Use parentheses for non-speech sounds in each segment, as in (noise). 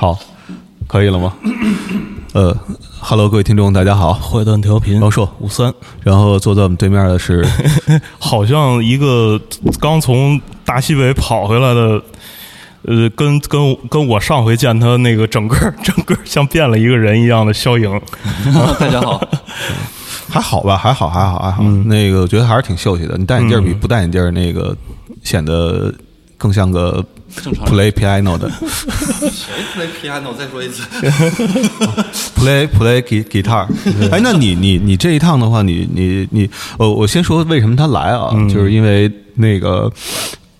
好，可以了吗？(coughs) 呃，Hello，各位听众，大家好，坏蛋调频。王硕，五三，然后坐在我们对面的是，(laughs) 好像一个刚从大西北跑回来的，呃，跟跟跟我上回见他那个整个整个像变了一个人一样的肖莹。(laughs) 大家好，(laughs) 还好吧，还好，还好，还好。那个我觉得还是挺秀气的，你戴眼镜比不戴眼镜那个显得更像个 play piano 的 (laughs) 谁 play piano？再说一次，(laughs) play play gui- guitar。哎，那你你你这一趟的话，你你你，呃，我先说为什么他来啊，就是因为那个。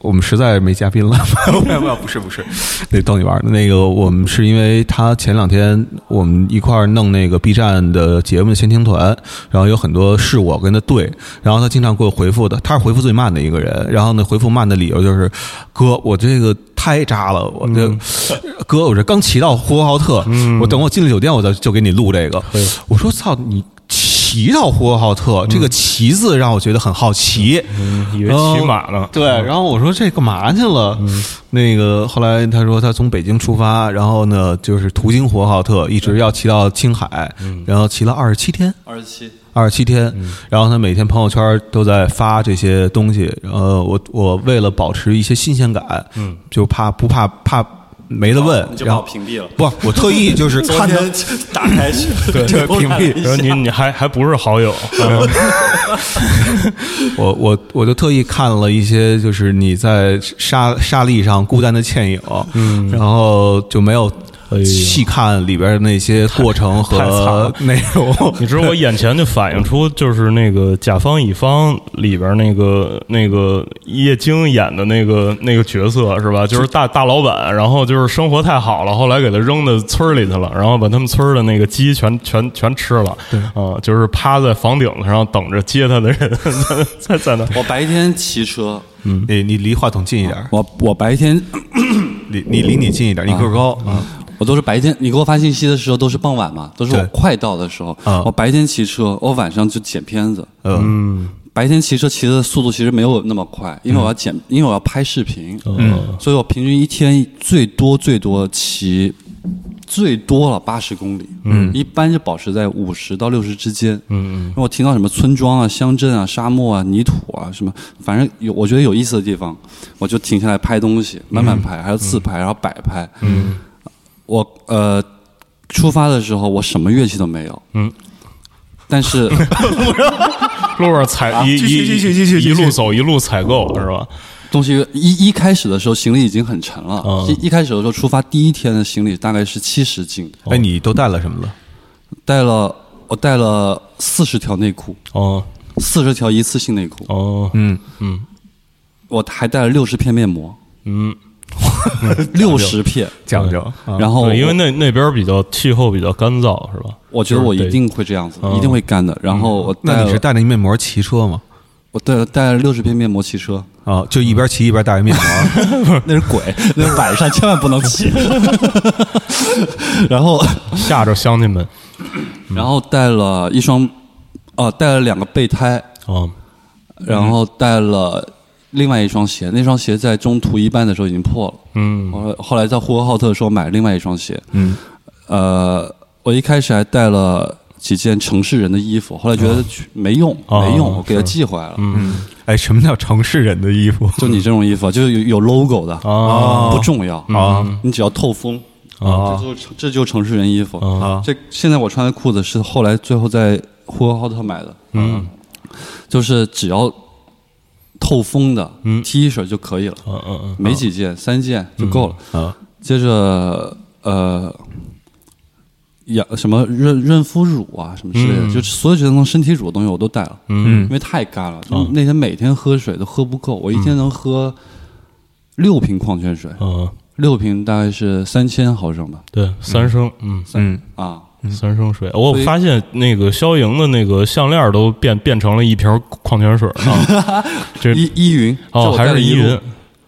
我们实在没嘉宾了，(laughs) 没有没有，不是不是，那逗你玩儿的。那个我们是因为他前两天我们一块儿弄那个 B 站的节目的先听团，然后有很多是我跟他对，然后他经常给我回复的，他是回复最慢的一个人。然后呢，回复慢的理由就是，哥，我这个太渣了，我这、哥，我这刚骑到呼和浩特，我等我进了酒店，我再就给你录这个。我说操你。骑到呼和浩特，这个“骑”字让我觉得很好奇。嗯，以为骑马呢。对，然后我说这干嘛去了？那个后来他说他从北京出发，然后呢就是途经呼和浩特，一直要骑到青海，然后骑了二十七天，二十七，二十七天。然后他每天朋友圈都在发这些东西。然后我我为了保持一些新鲜感，嗯，就怕不怕怕没得问你，就把然后我屏蔽了。不，我特意就是昨看到天打开去，(laughs) 对屏蔽。然后你你还还不是好友，(laughs) 我我我就特意看了一些，就是你在沙沙砾上孤单的倩影，嗯，然后就没有细看里边的那些过程和内容。(laughs) 你知道我眼前就反映出就是那个甲方乙方里边那个那个叶京演的那个那个角色是吧？就是大大老板，然后就是生活太好了，后来给他扔到村里去了，然后把他们村的那个鸡全全全吃了，对。啊、就是趴在房顶子上等着接他的人。在 (laughs) 在那。我白天骑车，嗯。你你离话筒近一点，我我白天离你离你近一点，你个儿高。啊。我都是白天，你给我发信息的时候都是傍晚嘛，都是我快到的时候。啊我白天骑车，我晚上就剪片子。嗯。白天骑车骑的速度其实没有那么快，因为我要剪，因为我要拍视频，嗯。所以我平均一天最多最多骑最多了八十公里，嗯，一般就保持在五十到六十之间，嗯嗯，因为我停到什么村庄啊、乡镇啊、沙漠啊、泥土啊什么，反正有我觉得有意思的地方，我就停下来拍东西，慢慢拍，还有自拍，然后摆拍，嗯，我呃出发的时候我什么乐器都没有，嗯，但是。(laughs) (laughs) 路上采一继续一继续继续一路走一路采购是吧？东西一一开始的时候行李已经很沉了，嗯。一一开始的时候出发第一天的行李大概是七十斤，哎，你都带了什么了？带了我带了四十条内裤，哦。四十条一次性内裤，哦。嗯。嗯，我还带了六十片面膜，嗯，(laughs) 六十片，讲究。啊然后因为那那边比较气候比较干燥是吧？我觉得我一定会这样子，嗯一定会干的。然后我带那你是了带着面膜骑车吗？我带了带了六十片面膜骑车，啊，就一边骑一边带着面膜。(laughs) 那是鬼，那是晚上千万不能骑。(laughs) 然后吓着乡亲们然后带了一双，哦，带了两个备胎。啊，然后带了另外一双鞋，那双鞋在中途一半的时候已经破了。嗯。后来后来在呼和浩特的时候买了另外一双鞋。嗯，呃，我一开始还带了几件城市人的衣服，后来觉得没用，哦没用，我给它寄回来了。嗯。哎，什么叫城市人的衣服？就你这种衣服，(laughs) 就是有有 logo 的，啊。不重要。啊。你只要透风。啊。这就是这就是城市人衣服。啊。这现在我穿的裤子是后来最后在呼和浩特买的，嗯。就是只要透风的嗯。T 恤就可以了。嗯嗯嗯。没几件，三件就够了。啊接着呃，养什么润润肤乳啊什么之类的，嗯。就是所有觉得能身体乳的东西我都带了，嗯。因为太干了。就那天每天喝水都喝不够，我一天能喝六瓶矿泉水，嗯，六瓶大概是三千毫升吧。对，三升，嗯，嗯，啊，三升水。我发现那个肖莹的那个项链都变变成了一瓶矿泉水啊，(laughs) 这依依云这哦还是依云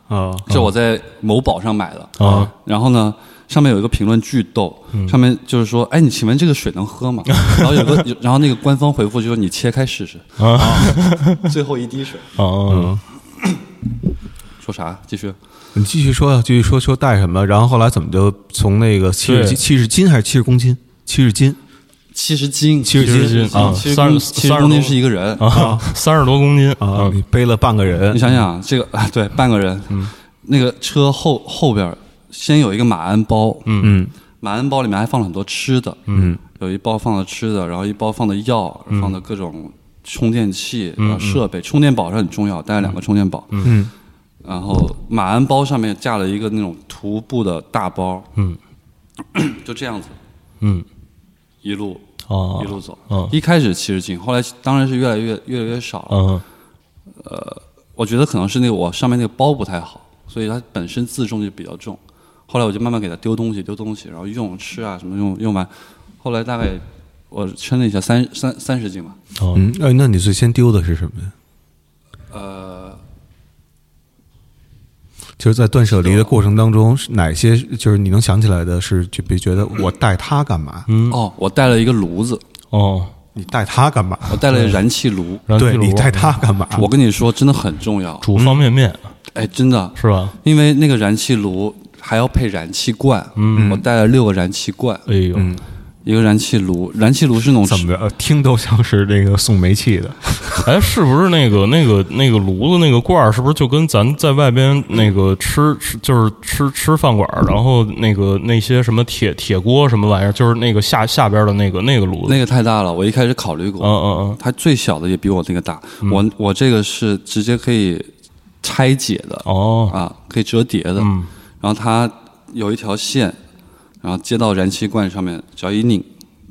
啊这我在某宝上买的啊。然后呢，上面有一个评论巨逗，上面就是说：“哎，你请问这个水能喝吗？” (laughs) 然后有个，然后那个官方回复就说：“你切开试试。(laughs) ”啊最后一滴水，啊嗯，说啥？继续。你继续说呀，继续说说带什么？然后后来怎么就从那个七十斤、七十斤还是七十公斤？七十斤。七十斤，七十斤啊七十三十公七十公斤。是一个人。啊，三十多公斤啊，你背了半个人。你，想想，这个啊，(laughs) 对，半个人，嗯，那个车后后边儿先有一个马鞍包，嗯，嗯。马鞍包里面还放了很多吃的，嗯，有一包放的吃的，然后一包放的药，放的各种充电器、设备，充电宝是很重要，带了两个充电宝，嗯，然后马鞍包上面架了一个那种徒步的大包，嗯，就这样子。嗯一路哦一路走，嗯一开始七十斤，后来当然是越来越越来越少了，嗯我觉得可能是那个我上面那个包不太好，所以它本身自重就比较重。后来我就慢慢给它丢东西，丢东西，然后用吃啊什么用用完，后来大概我称了一下三三三十斤吧。哦嗯，哎，那你最先丢的是什么呀？呃，就是在断舍离的过程当中，哪些就是你能想起来的是，就别觉得我带它干嘛？嗯哦，我带了一个炉子，哦，你带它干嘛？我带了燃气炉。对你带它干嘛？我跟你说，真的很重要。煮方便面哎，真的，是吧？因为那个燃气炉还要配燃气罐，嗯，我带了六个燃气罐，哎呦，一个燃气炉，燃气炉是那种怎么着？呃听都像是那个送煤气的。(laughs) 哎，是不是那个那个那个炉子那个罐儿，是不是就跟咱在外边那个吃吃就是吃吃饭馆儿，然后那个那些什么铁铁锅什么玩意儿，就是那个下下边的那个那个炉子？那个太大了，我一开始考虑过，嗯嗯嗯，它最小的也比我那个大，我我这个是直接可以拆解的，哦，啊，可以折叠的，嗯。然后它有一条线，然后接到燃气罐上面，只要一拧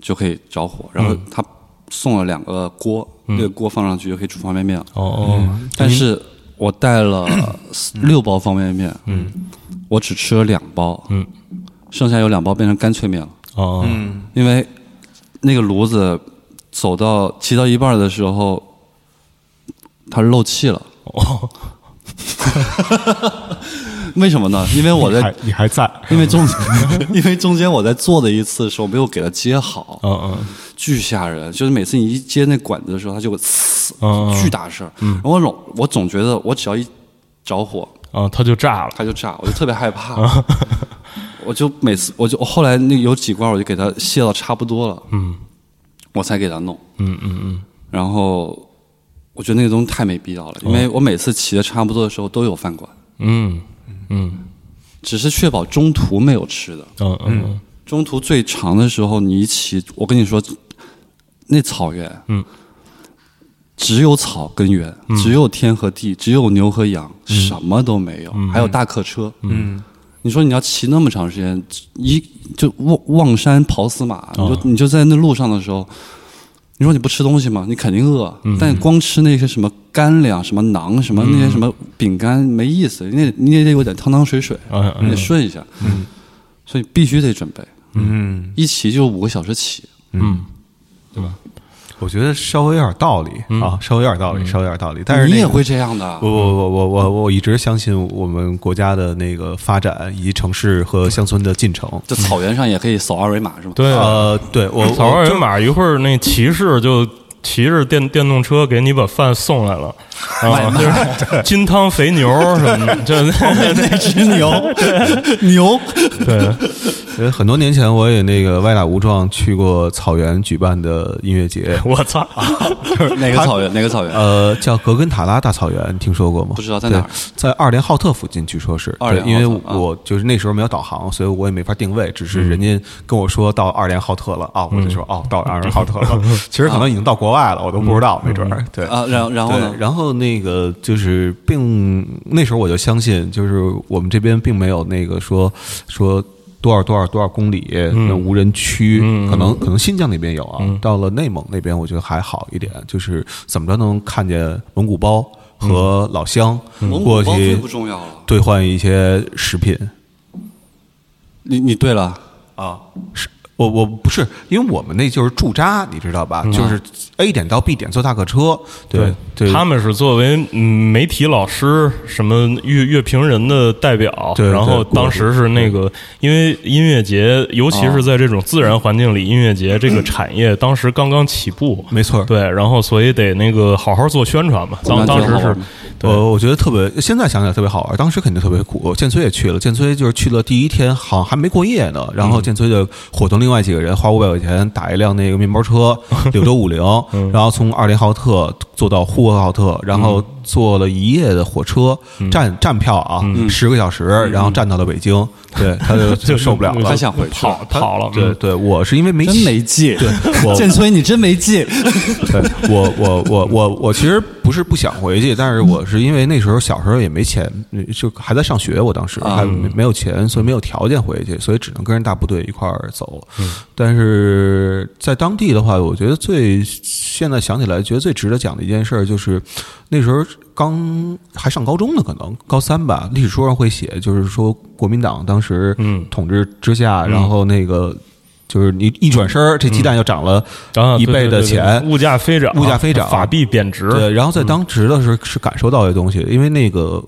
就可以着火。然后他送了两个锅，那个锅放上去就可以煮方便面了。哦哦，但是我带了六包方便面，嗯，我只吃了两包，嗯，剩下有两包变成干脆面了，哦，因为那个炉子走到骑到一半的时候，它漏气了。哦，(laughs) (laughs) 为什么呢？因为我在还你还在？因为中 (laughs) (laughs) 因为中间我在做的一次的时候没有给它接好，嗯嗯巨吓人。就是每次你一接那管子的时候，它就会呲，嗯巨大声。然后我总我总觉得我只要一着火，啊，它就炸了。它就炸，我就特别害怕。我就每次我就后来那有几罐我就给它卸到差不多了，嗯我才给它弄。嗯嗯嗯，然后我觉得那个东西太没必要了，因为我每次骑的差不多的时候都有饭馆，嗯嗯。只是确保中途没有吃的。嗯嗯中途最长的时候，你一骑，我跟你说，那草原，嗯，只有草跟原，只有天和地，只有牛和羊，什么都没有，还有大客车，嗯，你说你要骑那么长时间，一就望望山跑死马，你就你就在那路上的时候。你说你不吃东西吗？你肯定饿，但光吃那些什么干粮、什么馕、什么那些什么饼干没意思，你得你也得有点汤汤水水，嗯你得顺一下，所以必须得准备。嗯，一骑就五个小时起，嗯，对吧？我觉得稍微有点道理啊，稍微有点道理，稍微有点道理。但是那个你也会这样的我。我我我我我一直相信我们国家的那个发展以及城市和乡村的进程。这草原上也可以扫二维码是吗？对啊，呃，对我扫二维码，一会儿那骑士就骑着电电动车给你把饭送来了，(laughs) 啊，就是金汤肥牛什么的，这那 (laughs) 只牛，牛，(laughs) 对，呃很多年前我也那个歪打无撞去过草原举办的音乐节，(laughs) 我操，(laughs) 哪个草原？哪个草原？呃，叫格根塔拉大草原，听说过吗？不知道在哪儿在二连浩特附近，据说是。二因为我就是那时候没有导航，所以我也没法定位，只是人家跟我说到二连浩特了啊，我就说哦，到二连浩特了。(laughs) 其实可能已经到国外了，我都不知道，没准儿。对啊，然然后呢？然后那个就是并那时候我就相信，就是我们这边并没有那个说说多少多少多少公里那无人区，可能可能新疆那边有啊，到了内蒙那边我觉得还好一点，就是怎么着能看见蒙古包和老乡蒙过去古包最不重要了。兑换一些食品。你你对了，啊，是我我不是，因为我们那就是驻扎，你知道吧？就是 A 点到 B 点坐大客车，对对。他们是作为嗯媒体老师，什么乐乐评人的代表，对然后当时是那个，因为音乐节，尤其是在这种自然环境里，音乐节这个产业当时刚刚起步，没错，对，然后所以得那个好好做宣传嘛。当当时是。我我觉得特别，现在想起来特别好玩。当时肯定特别苦。建崔也去了，建崔就是去了第一天，好像还没过夜呢。然后建崔就伙同另外几个人，花五百块钱打一辆那个面包车，(laughs) 柳州五菱，然后从二连浩特坐到呼和浩特，然后。坐了一夜的火车，站站票啊，十个小时，然后站到了北京。对，他就 (laughs) 就受不了了，他想回去跑跑了。对对，我是因为没真没劲。对，(laughs) 建崔你真没劲。(laughs) 对，我我我我我其实不是不想回去，但是我是因为那时候小时候也没钱，就还在上学，我当时还没有钱，所以没有条件回去，所以只能跟着大部队一块儿走。但是在当地的话，我觉得最现在想起来觉得最值得讲的一件事就是。那时候刚还上高中呢，可能高三吧。历史书上会写，就是说国民党当时统治之下，然后那个就是你一转身，这鸡蛋又涨了一倍的钱，物价飞涨，物价飞涨，法币贬值。对，然后在当值的时候是感受到这东西，因为那个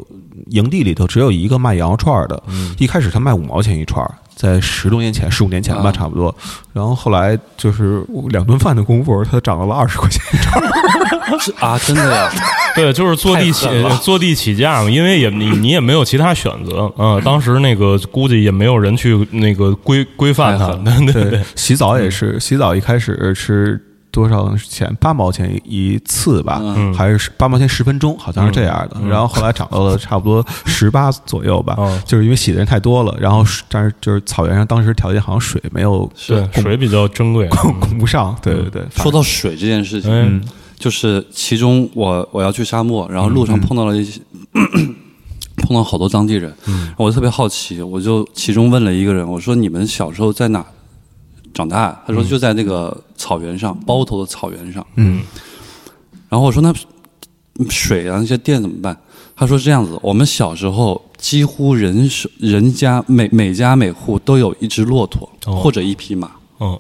营地里头只有一个卖羊肉串的，一开始他卖五毛钱一串。在十多年前，十五年前吧，差不多。然后后来就是两顿饭的功夫，它涨到了二十块钱一张。(laughs) 啊，真的呀？(laughs) 对，就是坐地起坐地起价嘛，因为也你你也没有其他选择。嗯，当时那个估计也没有人去那个规规范它。对对，洗澡也是，洗澡一开始是。多少钱？八毛钱一次吧，还是八毛钱十分钟？好像是这样的。然后后来涨到了差不多 (laughs) 十八左右吧，就是因为洗的人太多了。然后但是就是草原上当时条件好像水没有，对水比较珍贵，供不上。对对对。说到水这件事情，就是其中我我要去沙漠，然后路上碰到了一些 (clears throat) 碰到好多当地人，我就特别好奇，我就其中问了一个人，我说你们小时候在哪？长大，他说就在那个草原上，包头的草原上。嗯，然后我说那水啊那些电怎么办？他说这样子，我们小时候几乎人是人家每每家每户都有一只骆驼或者一匹马。哦，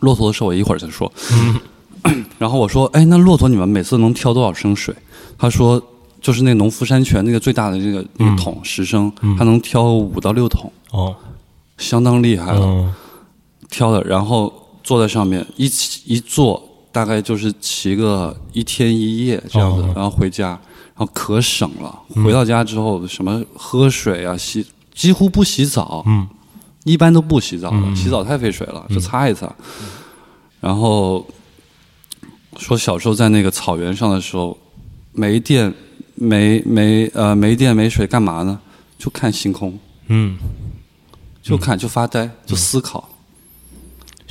骆驼的事我一会儿再说。嗯，(clears throat) 然后我说，哎，那骆驼你们每次能挑多少升水？他说就是那农夫山泉那个最大的那个那个桶十升，他能挑五到六桶。哦，相当厉害了。挑的，然后坐在上面一起一坐，大概就是骑个一天一夜这样子，然后回家，然后可省了。回到家之后，什么喝水啊，洗几乎不洗澡，嗯，一般都不洗澡了，洗澡太费水了，就擦一擦。然后说小时候在那个草原上的时候，没电，没没呃没电没水，干嘛呢？就看星空，嗯，就看就发呆，就思考。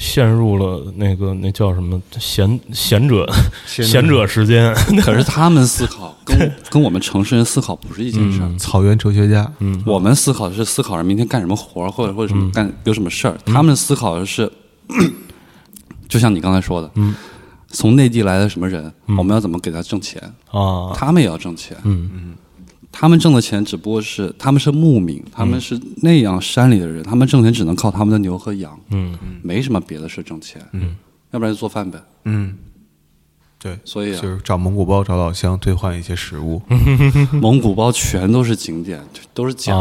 陷入了那个那叫什么贤贤者贤者。时间，(laughs) 可是他们思考跟 (laughs) 跟我们城市人思考不是一件事儿。草原哲学家，嗯，我们思考的是思考着明天干什么活儿，或者或者什么干有什么事儿。他们思考的是，(clears throat) 就像你刚才说的，嗯，从内地来的什么人，我们要怎么给他挣钱？啊？他们也要挣钱，嗯。嗯。他们挣的钱只不过是他们是牧民，他们是那样山里的人，他们挣钱只能靠他们的牛和羊，嗯，没什么别的事挣钱，嗯，要不然就做饭呗，嗯，对，所以就是找蒙古包、找老乡兑换一些食物，(laughs) (laughs) 蒙古包全都是景点，都是假，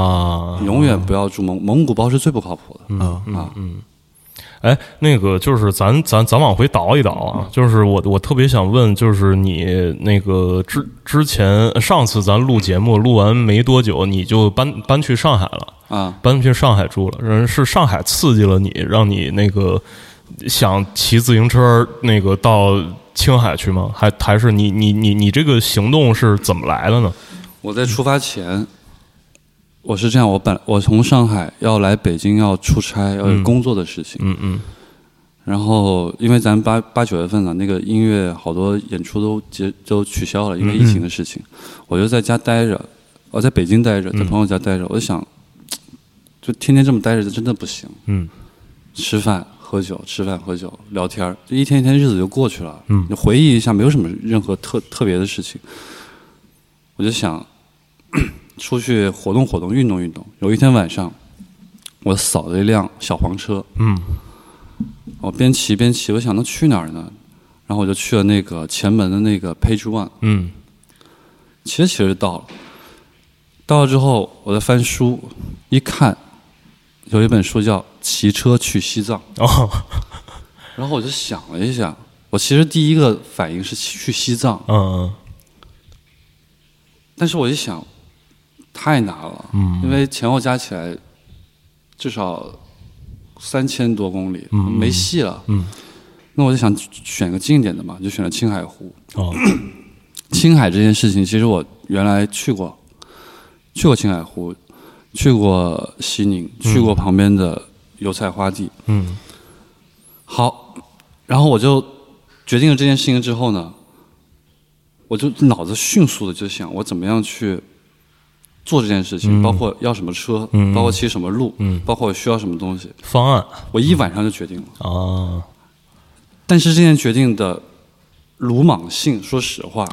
永远不要住蒙蒙古包是最不靠谱的，嗯。啊。嗯。哎，那个就是咱咱咱往回倒一倒啊，就是我我特别想问，就是你那个之之前上次咱录节目录完没多久，你就搬搬去上海了啊，搬去上海住了，人是上海刺激了你，让你那个想骑自行车那个到青海去吗？还还是你你你你这个行动是怎么来的呢？我在出发前。我是这样，我本我从上海要来北京要出差，要有工作的事情。嗯嗯。然后，因为咱八八九月份了，那个音乐好多演出都结都取消了，因为疫情的事情。我就在家待着，我在北京待着，在朋友家待着。我就想，(tsk) 就天天这么待着，真的不行。嗯。吃饭喝酒，吃饭喝酒聊天就一天一天日子就过去了。嗯。你回忆一下，没有什么任何特特别的事情。我就想。出去活动活动，运动运动。有一天晚上，我扫了一辆小黄车，嗯，我边骑边骑，我想能去哪儿呢？然后我就去了那个前门的那个 Page One，嗯。骑着骑着就到了。到了之后，我在翻书，一看，有一本书叫《骑车去西藏》，哦。然后我就想了一下，我其实第一个反应是去西藏，嗯。但是我一想，太难了，嗯因为前后加起来至少三千多公里，没戏了。嗯那我就想选个近一点的嘛，就选了青海湖。哦 (clears throat) 青海这件事情，其实我原来去过，去过青海湖，去过西宁，去过旁边的油菜花地。嗯好，然后我就决定了这件事情之后呢，我就脑子迅速的就想，我怎么样去做这件事情，包括要什么车，嗯。包括骑什么路，嗯。包括我需要什么东西，方案。我一晚上就决定了。啊但是这件决定的鲁莽性，说实话，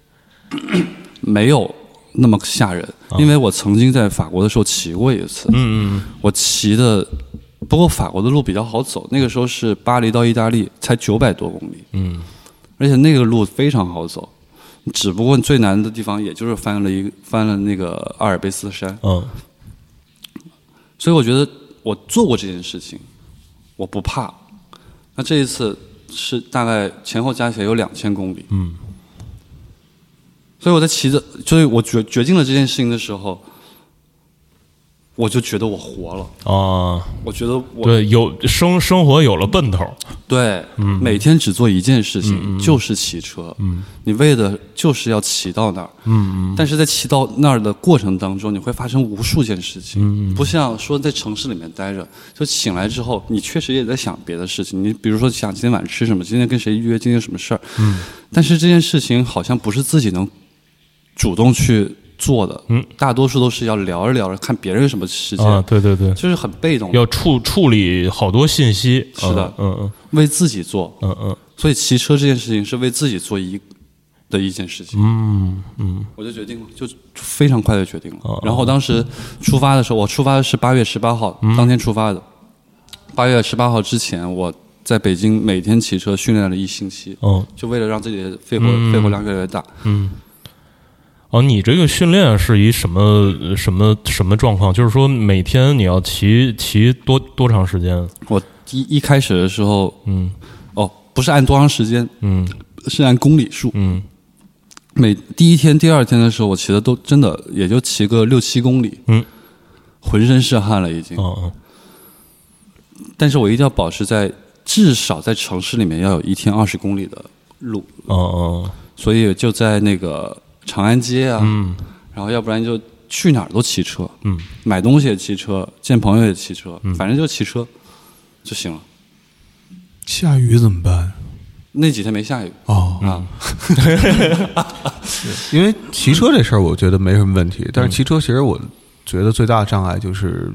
(laughs) 没有那么吓人，因为我曾经在法国的时候骑过一次，嗯嗯。我骑的，不过法国的路比较好走，那个时候是巴黎到意大利才九百多公里，嗯。而且那个路非常好走，只不过最难的地方也就是翻了一翻了那个阿尔卑斯山，嗯。所以我觉得我做过这件事情，我不怕。那这一次是大概前后加起来有两千公里，嗯。所以我在骑着，所以我决决定了这件事情的时候，我就觉得我活了，啊，我觉得我对，有生生活有了奔头，对，每天只做一件事情，就是骑车。你为的就是要骑到那儿。但是在骑到那儿的过程当中，你会发生无数件事情。不像说在城市里面待着，就醒来之后，你确实也在想别的事情。你比如说想今天晚上吃什么，今天跟谁约，今天有什么事儿。但是这件事情好像不是自己能主动去做的。嗯大多数都是要聊着聊着，看别人有什么时间，啊，对对对，就是很被动，要处处理好多信息，是的嗯嗯为自己做。嗯嗯所以骑车这件事情是为自己做一的一件事情，嗯嗯我就决定了，就非常快的决定了。哦然后当时出发的时候，我出发的是八月十八号，嗯当天出发的。八月十八号之前，我在北京每天骑车训练了一星期，哦就为了让自己的肺活、嗯肺活量越来越大。嗯。哦，你这个训练是一什么什么什么状况？就是说每天你要骑骑多多长时间？我一一开始的时候，嗯哦，不是按多长时间，嗯是按公里数。嗯每第一天、第二天的时候，我骑的都真的也就骑个六七公里，嗯，浑身是汗了已经。嗯但是我一定要保持在至少在城市里面要有一天二十公里的路，哦哦所以就在那个长安街啊，嗯然后要不然就去哪儿都骑车，嗯买东西也骑车，见朋友也骑车，反正就骑车就行了。下雨怎么办？那几天没下雨哦，啊，(laughs) 因为骑车这事儿，我觉得没什么问题。但是骑车其实我觉得最大的障碍就是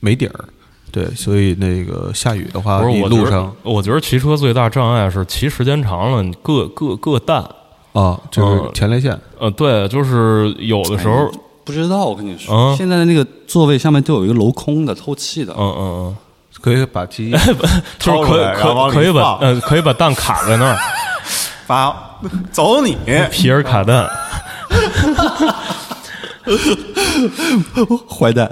没底儿。对，所以那个下雨的话，不是我路上我觉得骑车最大障碍是骑时间长了，你各各各淡。啊，就是嗯前列腺。呃，对，就是有的时候，不知道我跟你说，嗯现在的那个座位下面都有一个镂空的透气的，嗯嗯嗯 (laughs) 可以把机嗯，(laughs) 就是掏出可来然后可可以把放呃可以把蛋卡在那儿，(laughs) 把走你，皮尔卡蛋。坏蛋，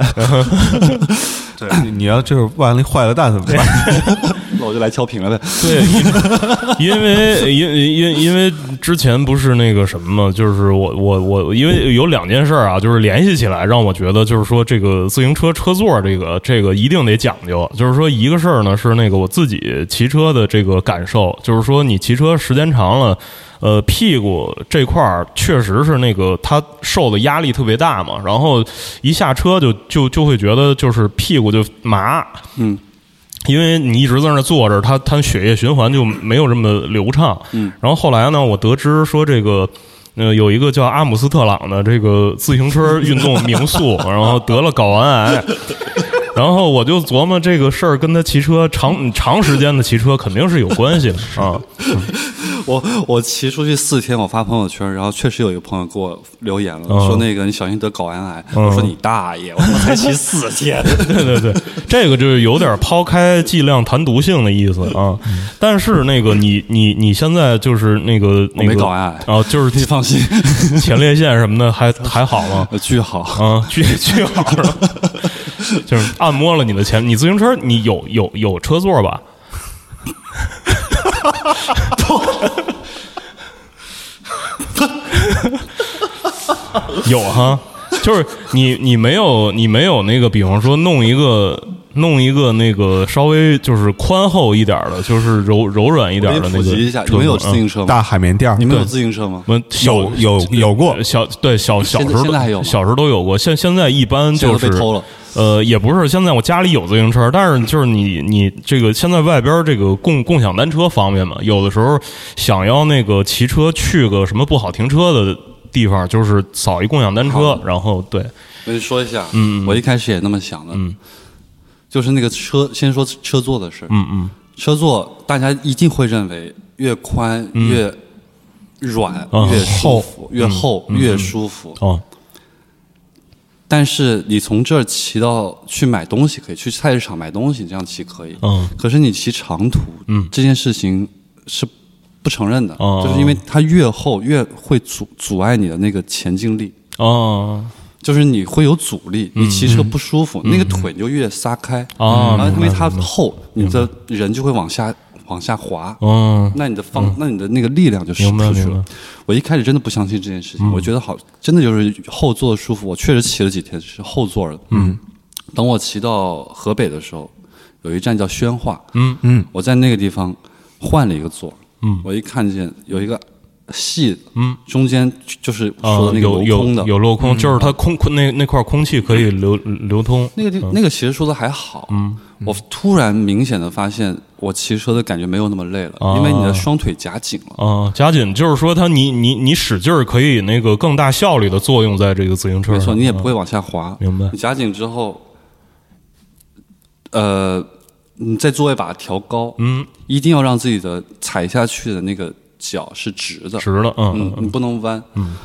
对，你你要就是万一坏了蛋怎么办？那我就来敲屏了呗。对，因 (laughs) 因为因因因为之前不是那个什么嘛，就是我我我因为有两件事儿啊，就是联系起来让我觉得就是说这个自行车车座这个这个一定得讲究。就是说一个事儿呢是那个我自己骑车的这个感受，就是说你骑车时间长了。呃，屁股这块儿确实是那个它受的压力特别大嘛，然后一下车就就就会觉得就是屁股就麻，嗯，因为你一直在那儿坐着，它它血液循环就没有这么流畅。嗯，然后后来呢，我得知说这个。呃，有一个叫阿姆斯特朗的这个自行车运动 (laughs) 名宿，然后得了睾丸癌，然后我就琢磨这个事儿跟他骑车长 (laughs) 长时间的骑车肯定是有关系的 (laughs) 啊。我我骑出去四天，我发朋友圈，然后确实有一个朋友给我留言了，嗯说那个你小心得睾丸癌。我说你大爷，我才骑四天。(laughs) 对对对，这个就是有点抛开剂量谈毒性的意思啊。但是那个你你你现在就是那个我那个没睾丸癌，啊，就是你放心，前列腺什么的还还好吗？巨好。啊，巨巨好？(laughs) 就是按摩了你的前，你自行车你有有有车座吧？(laughs) 有哈，就是你你没有你没有那个，比方说弄一个弄一个那个稍微就是宽厚一点的，就是柔柔软一点的那个普及一下，你们有自行车吗？大海绵垫儿。你们有自行车吗？我们有有有过。小对小小时候现在还有小时候都有过，现现在一般就是被偷了。呃，也不是，现在我家里有自行车，但是就是你你这个现在外边这个共共享单车方便嘛，有的时候想要那个骑车去个什么不好停车的地方，就是扫一共享单车，然后对，我跟你说一下，嗯嗯。我一开始也那么想的，嗯就是那个车，先说车座的事儿。嗯嗯。车座大家一定会认为越宽越软、啊。越舒服，越厚、嗯。越舒服。哦。但是你从这儿骑到去买东西可以，去菜市场买东西这样骑可以。嗯。可是你骑长途，嗯。这件事情是不承认的，哦。就是因为它越厚越会阻阻碍你的那个前进力。哦就是你会有阻力，你骑车不舒服，那个腿就越撒开哦然后因为它厚，你的人就会往下往下滑，嗯那你的方，那你的那个力量就使出去了。我一开始真的不相信这件事情，嗯。我觉得好，真的就是后座舒服。我确实骑了几天是后座的，嗯。等我骑到河北的时候，有一站叫宣化，嗯嗯，我在那个地方换了一个座，嗯。我一看见有一个细，嗯，中间就是啊说的那个有镂空的，嗯有有镂空，就是它空空那那块空气可以流流通，那个地、那个其实说的还好，嗯，我突然明显的发现，我骑车的感觉没有那么累了，哦因为你的双腿夹紧了。啊，夹紧就是说它你你你使劲儿可以那个更大效率的作用在这个自行车上，没错，你也不啊会往下滑。明白。你夹紧之后，呃，你再做一把它调高，嗯，一定要让自己的踩下去的那个脚是直的，直的，嗯嗯，你不能弯，嗯，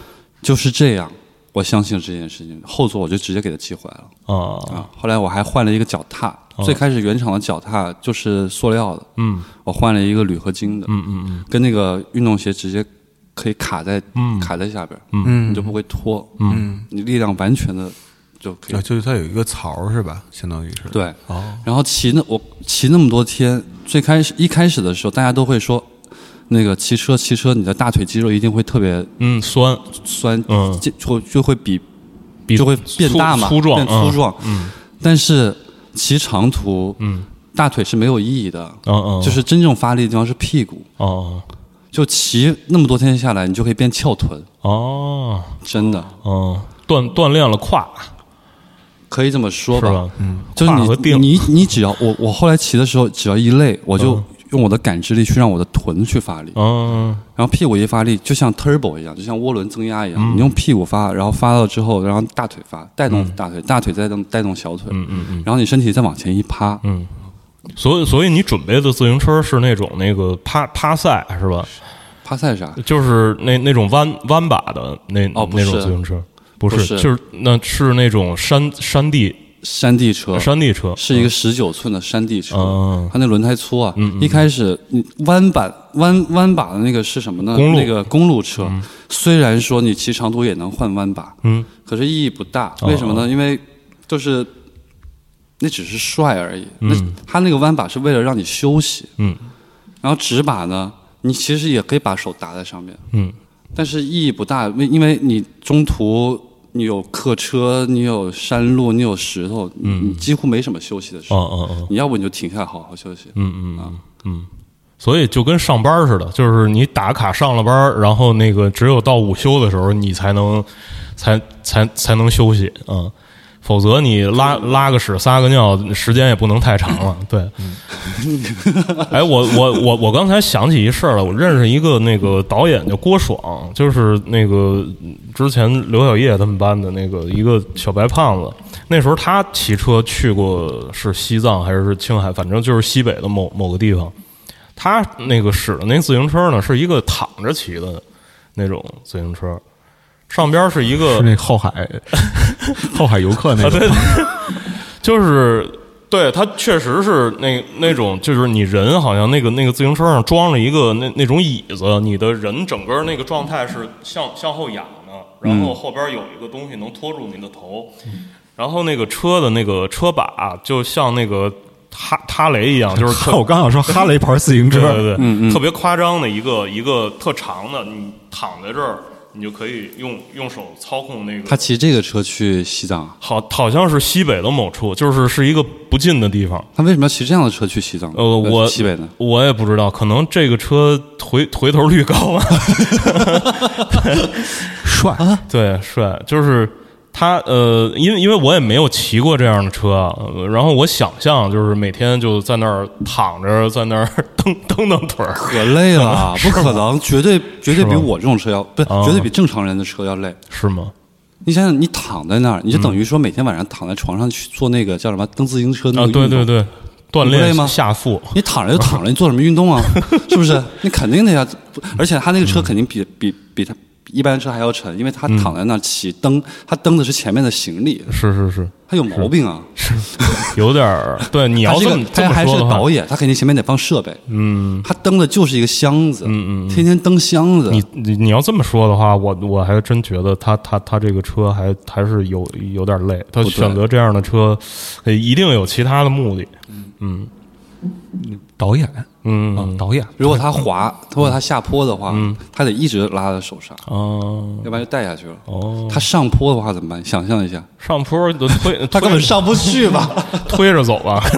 就是这样。我相信这件事情，后座我就直接给它寄回来了。啊。啊。后来我还换了一个脚踏，最开始原厂的脚踏就是塑料的，嗯。我换了一个铝合金的，嗯嗯嗯。跟那个运动鞋直接可以卡在、嗯。卡在下边，嗯。你就不会脱，嗯，你力量完全的就可以。啊，就是它有一个槽是吧？相当于是。对。哦，然后骑那我骑那么多天，最开始一开始的时候，大家都会说，那个骑车骑车，你的大腿肌肉一定会特别嗯，酸，酸，嗯。就就就会比比就会变大嘛，粗粗壮变粗壮。嗯。但是骑长途，嗯。大腿是没有意义的，嗯嗯，就是真正发力的地方是屁股。哦就骑那么多天下来，你就可以变翘臀，哦。真的。哦，锻锻炼了胯。可以这么说是吧？嗯，就是你你你只要我我后来骑的时候，只要一累，我就用我的感知力去让我的臀去发力，嗯然后屁股一发力，就像 turbo 一样，就像涡轮增压一样，嗯你用屁股发，然后发到之后，然后大腿发，带动大腿，大腿再带动带动小腿，嗯嗯嗯。然后你身体再往前一趴，嗯，所以所以你准备的自行车是那种那个趴趴赛是吧？趴赛啥？就是那那种弯弯把的那、哦不是种自行车，不是，不是就是那是那种山山地山地车。山地车，是一个十九寸的山地车，嗯。它那轮胎粗啊。一开始你弯板弯弯把的那个是什么呢？那个公路车，虽然说你骑长途也能换弯把，嗯。可是意义不大。哦为什么呢？因为就是那只是帅而已。嗯。那它那个弯把是为了让你休息，嗯。然后直把呢，你其实也可以把手搭在上面，嗯。但是意义不大，因为因为你中途你有客车，你有山路，你有石头，嗯你几乎没什么休息的时哦候。嗯嗯，你要不你就停下来好好休息。嗯嗯嗯嗯，所以就跟上班似的，就是你打卡上了班，然后那个只有到午休的时候，你才能才才才能休息啊。否则你拉拉个屎撒个尿，时间也不能太长了。(laughs) 对，哎，我我我我刚才想起一事儿了，我认识一个那个导演叫郭爽，就是那个之前刘晓叶他们班的那个一个小白胖子。那时候他骑车去过是西藏还是青海，反正就是西北的某某个地方。他那个使的那自行车呢，是一个躺着骑的那种自行车。上边是一个是那后海后海游客那个，就是对他确实是那那种，就是你人好像那个那个自行车上装了一个那那种椅子，你的人整个那个状态是向向后仰的，然后后边有一个东西能托住你的头，然后那个车的那个车把就像那个哈哈雷一样，就是我刚想说哈雷牌自行车，对对，特别夸张的一个一个特长的，你躺在这儿。你就可以用用手操控那个。他骑这个车去西藏，好，好像是西北的某处，就是是一个不近的地方。他为什么要骑这样的车去西藏？呃，我西北的，我也不知道，可能这个车回回头率高吧。(laughs) 帅，对，帅，就是。他呃，因为因为我也没有骑过这样的车，然后我想象就是每天就在那儿躺着，在那儿蹬蹬蹬腿儿，可累了，不可能，绝对绝对比我这种车要不，绝对比正常人的车要累，是吗？你想想，你躺在那儿，你就等于说每天晚上躺在床上去做那个叫什么蹬自行车那个对对对，锻炼吗？下腹，你躺着就躺着，你做什么运动啊？(laughs) 是不是？你肯定的呀，而且他那个车肯定比比比他。一般车还要沉，因为他躺在那儿骑蹬，他蹬的是前面的行李。是是是，他有毛病啊，是有点儿。(laughs) 对，你要这么他还是导演，他肯定前面得放设备。嗯，他蹬的就是一个箱子。嗯嗯，天天蹬箱子。你你你要这么说的话，我我还真觉得他他他这个车还还是有有点累。他选择这样的车，一定有其他的目的。嗯。导演，嗯，导演。如果他滑，如果他下坡的话，他得一直拉着手刹，哦，要不然就带下去了。哦，他上坡的话怎么办？想象一下，上坡都推，(laughs) 他根本上不去吧？(laughs) 推着走吧。(laughs)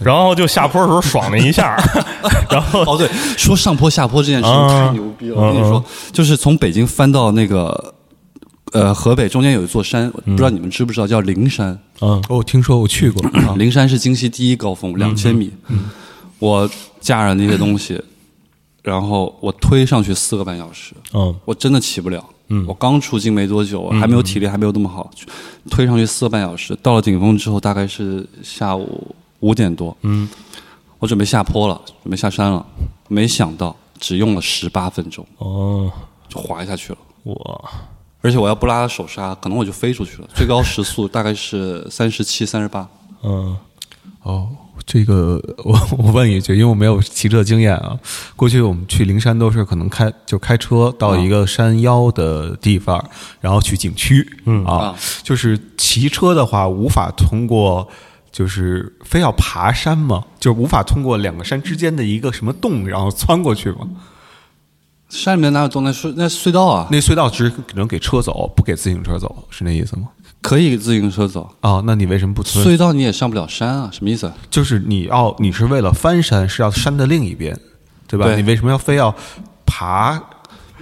然后就下坡的时候爽了一下，然后哦对，说上坡下坡这件事情太牛逼了。我跟你说，就是从北京翻到那个。呃，河北中间有一座山，不知道你们知不知道，叫灵山。嗯，我听说，我去过。(clears throat) 灵山是京西第一高峰，两千米。我架着那些东西，然后我推上去四个半小时。嗯，我真的起不了。嗯，我刚出京没多久，还没有体力，还没有那么好。推上去四个半小时，到了顶峰之后，大概是下午五点多。嗯，我准备下坡了，准备下山了，没想到只用了十八分钟。哦，就滑下去了。哇！而且我要不拉手刹，可能我就飞出去了。最高时速大概是三十七、三十八。嗯，哦，这个我我问一句，因为我没有骑车经验啊。过去我们去灵山都是可能开就开车到一个山腰的地方，然后去景区。嗯啊，就是骑车的话，无法通过，就是非要爬山吗？就是无法通过两个山之间的一个什么洞，然后穿过去吗？山里面哪有动？那隧那隧道啊？那隧道只能给车走，不给自行车走，是那意思吗？可以自行车走啊？那你为什么不？隧道你也上不了山啊？什么意思？就是你要你是为了翻山，是要山的另一边，对吧？你为什么要非要爬？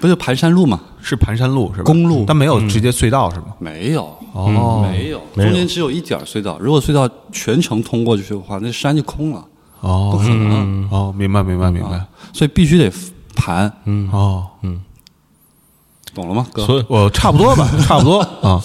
不就盘山路吗？是盘山路是吧？公路，但没有直接隧道是吗？没有哦，没有，中间只有一点隧道。如果隧道全程通过去的话，那山就空了。哦，不可能。哦，明白明白明白。所以必须得。盘，嗯哦，嗯，懂了吗？哥，所以我差不多吧，(laughs) 差不多啊，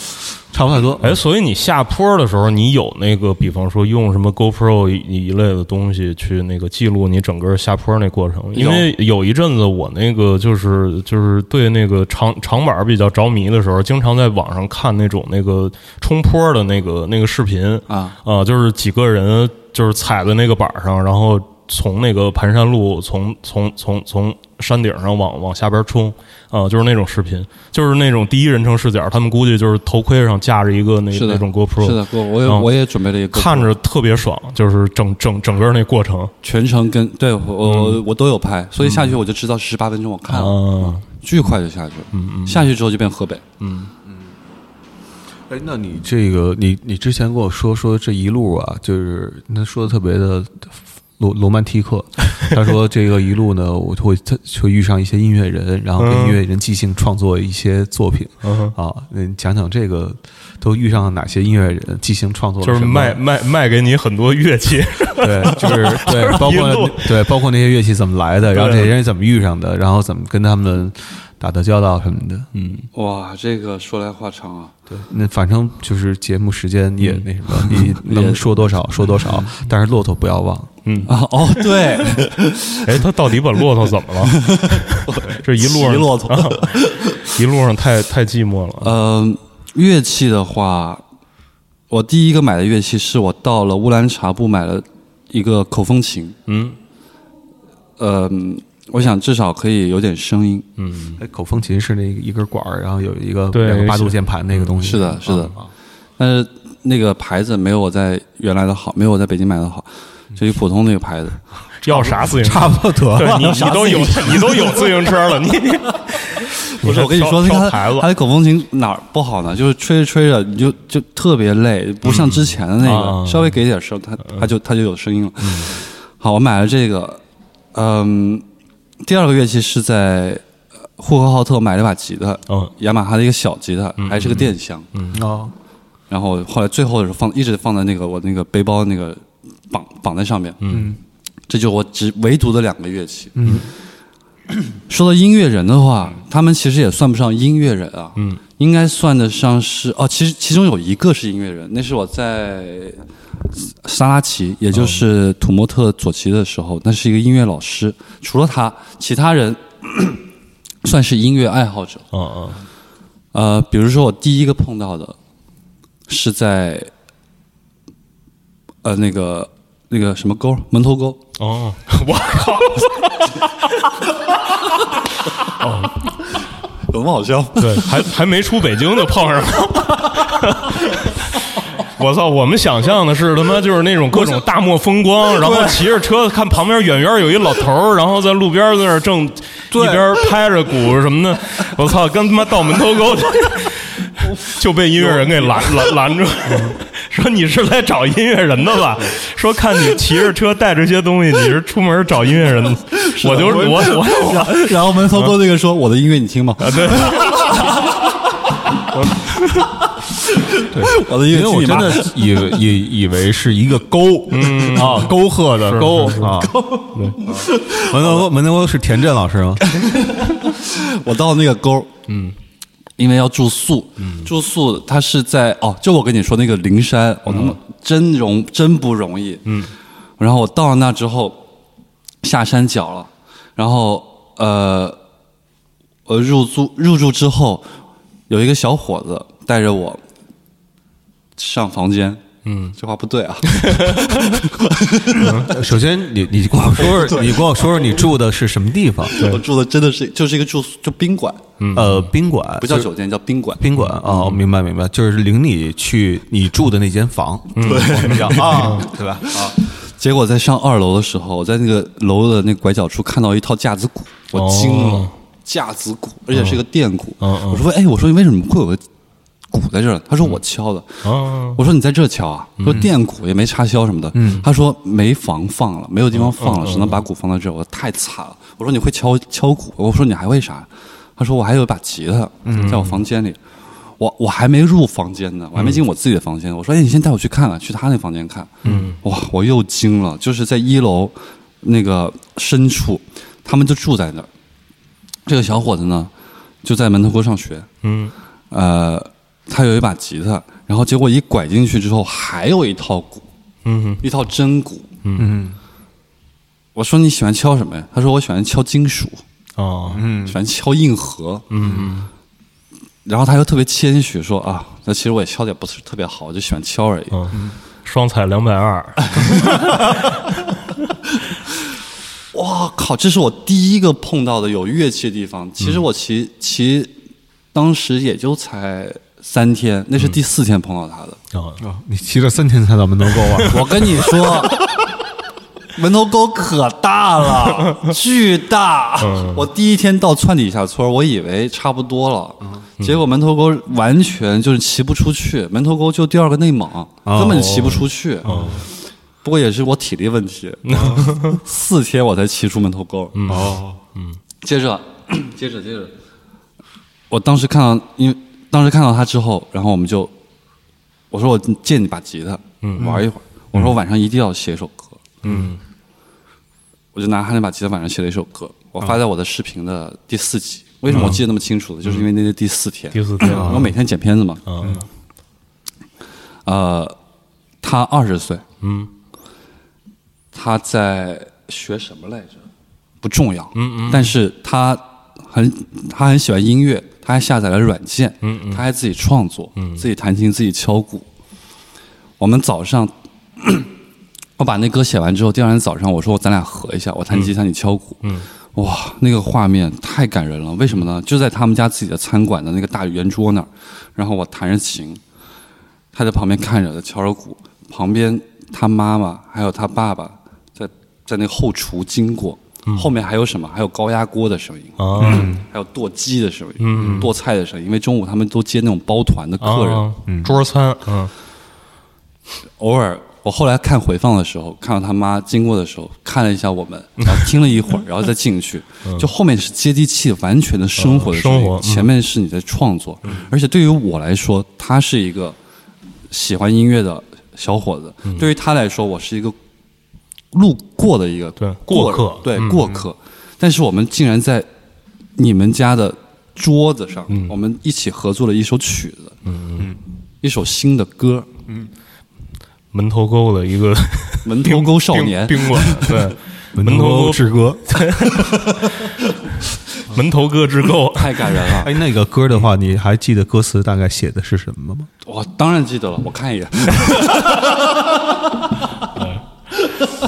差不太多。哎，所以你下坡的时候，你有那个，比方说用什么 GoPro 一类的东西去那个记录你整个下坡那过程？因为有一阵子我那个就是就是对那个长长板比较着迷的时候，经常在网上看那种那个冲坡的那个那个视频啊啊，就是几个人就是踩在那个板上，然后从那个盘山路从从从从。山顶上往往下边冲，啊，就是那种视频，就是那种第一人称视角。他们估计就是头盔上架着一个那那种 GoPro，是的，我也我也准备了一个，看着特别爽，就是整整整个那过程，全程跟对我我都有拍，所以下去我就知道十八分钟我看了，巨快就下去了，嗯嗯，下去之后就变河北，嗯嗯。哎，那你这个你你之前跟我说说这一路啊，就是那说的特别的。罗罗曼蒂克。(laughs) 他说这个一路呢，我会他会遇上一些音乐人，然后跟音乐人即兴创作一些作品。啊，你讲讲这个都遇上了哪些音乐人即兴创作？就是卖卖卖给你很多乐器，(laughs) 对，就是 (laughs) 对，包括对，包括那些乐器怎么来的，然后这些人怎么遇上的，然后怎么跟他们。打的交道什么的，嗯，哇，这个说来话长啊。对，那反正就是节目时间也那什么，你能说多少说多少，但是骆驼不要忘。嗯啊，哦，对，(laughs) 哎，他到底把骆驼怎么了？(laughs) 这一路上骆驼，(laughs) 一路上太太寂寞了。嗯，乐器的话，我第一个买的乐器是我到了乌兰察布买了一个口风琴。嗯，呃。我想至少可以有点声音。嗯，哎，口风琴是那一根管儿，然后有一个两个八度键盘那个东西。是的，是的。但是那个牌子没有我在原来的好，没有我在北京买的好，就一普通那个牌子。要啥自行车？差不多。你你都有，你都有自行车了，你。不是，我跟你说，那个牌子，它的口风琴哪儿不好呢？就是吹着吹着，你就就特别累，不像之前的那个，稍微给点声，它它就它就有声音了。好，我买了这个，嗯。第二个乐器是在呼和浩特买了一把吉他，嗯，雅马哈的一个小吉他，还是个电箱，嗯哦，然后后来最后的时候放一直放在那个我那个背包那个绑绑在上面，嗯，这就我只唯独的两个乐器，嗯，(clears throat) 说到音乐人的话，他们其实也算不上音乐人啊，嗯，应该算得上是哦，其实其中有一个是音乐人，那是我在。萨拉奇，也就是土默特左旗的时候，那是一个音乐老师。除了他，其他人 (clears throat) 算是音乐爱好者。嗯嗯。呃，比如说我第一个碰到的，是在呃那个那个什么沟门头沟。哦，我靠！哦，有么好笑？对，还还没出北京就碰上了。(laughs) 我操！我们想象的是他妈就是那种各种大漠风光，然后骑着车看旁边远远有一老头儿，然后在路边在那正一边拍着鼓什么的。我操！跟他妈到门头沟 (laughs) 就被音乐人给拦拦拦住，说你是来找音乐人的吧？(laughs) 说看你骑着车带着些东西，你是出门找音乐人？我就我我 (laughs) 然后门头沟那个说我的音乐你听吗？啊对。(laughs) 对，我的因为我真的以以以为是一个沟，嗯啊，沟壑的沟啊。门头沟，门头沟是田震老师吗？我到那个沟，嗯，因为要住宿，住宿他是在哦，就我跟你说那个灵山，我真容真不容易，嗯。然后我到了那之后，下山脚了，然后呃，呃入住入住之后，有一个小伙子带着我。上房间，嗯，这话不对啊。首先，你你跟我说说，(laughs) 你跟我说说你住的是什么地方？我住的真的是就是一个住宿，就宾馆，呃，宾馆。不叫酒店，叫宾馆。宾馆哦，明白明白，就是领你去你住的那间房，对。啊，对吧？啊，结果在上二楼的时候，我在那个楼的那个拐角处看到一套架子鼓，我惊了，架子鼓，而且是一个电鼓。我说，哎，我说你为什么会有个？鼓在这儿，他说我敲的。我说你在这敲啊？说电鼓也没插销什么的。他说没房放了，没有地方放了，只能把鼓放在这儿。我说太惨了。我说你会敲敲鼓？我说你还会啥？他说我还有一把吉他，在我房间里。我我还没入房间呢，我还没进我自己的房间。我说哎，你先带我去看看，去他那房间看。哇，我又惊了，就是在一楼那个深处，他们就住在那儿。这个小伙子呢，就在门头沟上学。嗯，呃。他有一把吉他，然后结果一拐进去之后，还有一套鼓，嗯，一套真鼓，嗯，我说你喜欢敲什么呀？他说我喜欢敲金属，哦，嗯，喜欢敲硬核，嗯，然后他又特别谦虚说啊，那其实我也敲的也不是特别好，我就喜欢敲而已，嗯，双踩两百二，哇靠！这是我第一个碰到的有乐器的地方。其实我骑骑，当时也就才。三天，那是第四天碰到他的。哦，你骑了三天才到门头沟啊！(laughs) 我跟你说，门头沟可大了，(laughs) 巨大。我第一天到窜底下村，我以为差不多了，结果门头沟完全就是骑不出去。门头沟就第二个内蒙，根本骑不出去。不过也是我体力问题，(laughs) 四天我才骑出门头沟。哦，嗯接着，(coughs) 接着，接着，我当时看到，因为当时看到他之后，然后我们就，我说我借你把吉他，嗯。玩一会儿。我说我晚上一定要写一首歌，嗯。我就拿他那把吉他晚上写了一首歌，我发在我的视频的第四集。为什么我记得那么清楚呢？就是因为那是第四天，第四天我每天剪片子嘛。嗯呃，他二十岁，嗯。他在学什么来着？不重要，嗯嗯。但是他很他很喜欢音乐，他还下载了软件，嗯嗯他还自己创作，自己弹琴，自己敲鼓。我们早上，我把那歌写完之后，第二天早上我说咱俩合一下，我弹吉他，你敲鼓。嗯哇，那个画面太感人了。为什么呢？就在他们家自己的餐馆的那个大圆桌那儿，然后我弹着琴，他在旁边看着，在敲着鼓，旁边他妈妈还有他爸爸在在那后厨经过，后面还有什么？还有高压锅的声音，啊。还有剁鸡的声音，嗯。剁菜的声音。因为中午他们都接那种包团的客人，啊桌餐嗯。偶尔我后来看回放的时候，看到他妈经过的时候，看了一下我们，然后听了一会儿，(laughs) 然后再进去，就后面是接地气、完全的生活的声音嗯生活嗯。前面是你在创作，而且对于我来说，他是一个喜欢音乐的小伙子，嗯。对于他来说，我是一个路过的一个对过过客对嗯。过客，但是我们竟然在你们家的桌子上，我们一起合作了一首曲子，嗯。嗯，一首新的歌，门头沟的一个 (laughs) 门头沟少年，宾宾馆，(laughs) 对，门头头沟之歌。(laughs) 门头哥之沟，太感人了。哎，那个歌的话，你还记得歌词大概写的是什么吗？我当然记得了，我看一眼。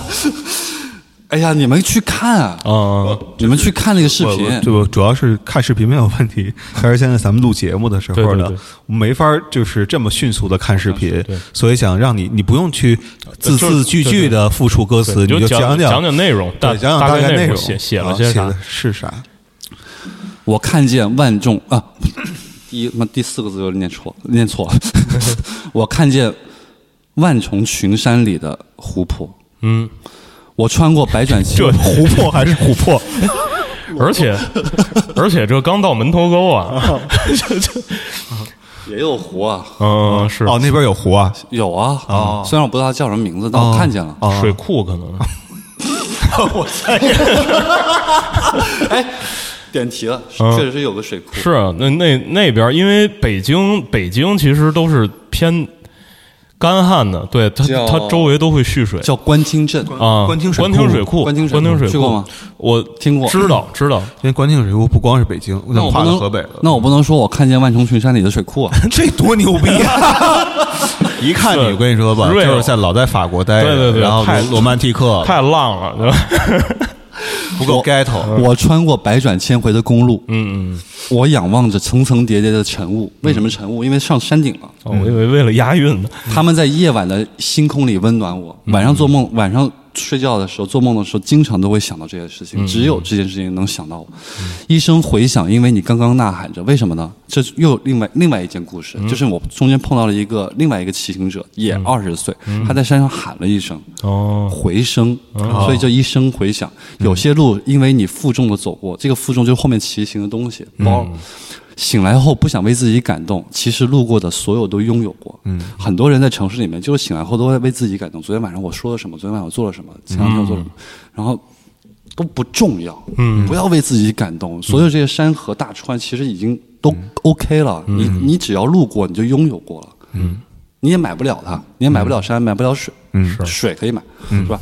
(laughs) 哎呀，你们去看啊！啊，你们去看那个视我频我，这个主要是看视频没有问题，(laughs) 但是现在咱们录节目的时候呢没法就是这么迅速的看视频，所以想让你你不用去字字句句的复述歌词，你就讲讲讲讲内容，大对，讲讲大概内容，写写了啊些啥写的？是啥？我看见万众啊，(coughs) 第一那第四个字有点念错，念错了。(laughs) 我看见万重群山里的湖泊，嗯，我穿过百转千这湖泊还是琥珀？(laughs) 而且而且这刚到门头沟啊，(laughs) 也有湖啊，嗯，是。哦，那边有湖啊？有啊。哦。虽然我不知道它叫什么名字，但我看见了。哦。水库可能。(laughs) 我猜。哎，点题了，嗯。确实是有个水库。是啊那那那边，因为北京北京其实都是偏干旱的，对它叫它周围都会蓄水叫官厅镇，啊。官厅水库官厅水库，官厅水库厅水库去过吗？我听过知道知道。因为官厅水库不光是北京，那我不能到河北了。那我不能说我看见万重群山里的水库啊！(laughs) 这多牛逼啊！(laughs) 一看你，我跟你说吧，就是在老在法国待着，对对对然后太罗曼蒂克，太浪了，对吧？不够 ghetto。我穿过百转千回的公路，嗯嗯，我仰望着层层叠叠的晨雾。为什么晨雾？因为上山顶了。哦我以为为了押韵呢。他们在夜晚的星空里温暖我。晚上做梦，晚上睡觉的时候做梦的时候，经常都会想到这件事情。只有这件事情能想到我。一声回响，因为你刚刚呐喊着，为什么呢？这又有另外另外一件故事，就是我中间碰到了一个另外一个骑行者，也二十岁，他在山上喊了一声。哦，回声，所以就一声回响。有些路因为你负重的走过，这个负重就是后面骑行的东西包。醒来后不想为自己感动，其实路过的所有都拥有过。嗯，很多人在城市里面就是醒来后都在为自己感动。昨天晚上我说了什么？昨天晚上我做了什么？前两天我做了什么？然后都不重要。嗯，不要为自己感动。所有这些山河大川其实已经都 OK 了。你你只要路过，你就拥有过了。嗯，你也买不了它，你也买不了山，买不了水。嗯，水可以买，是吧？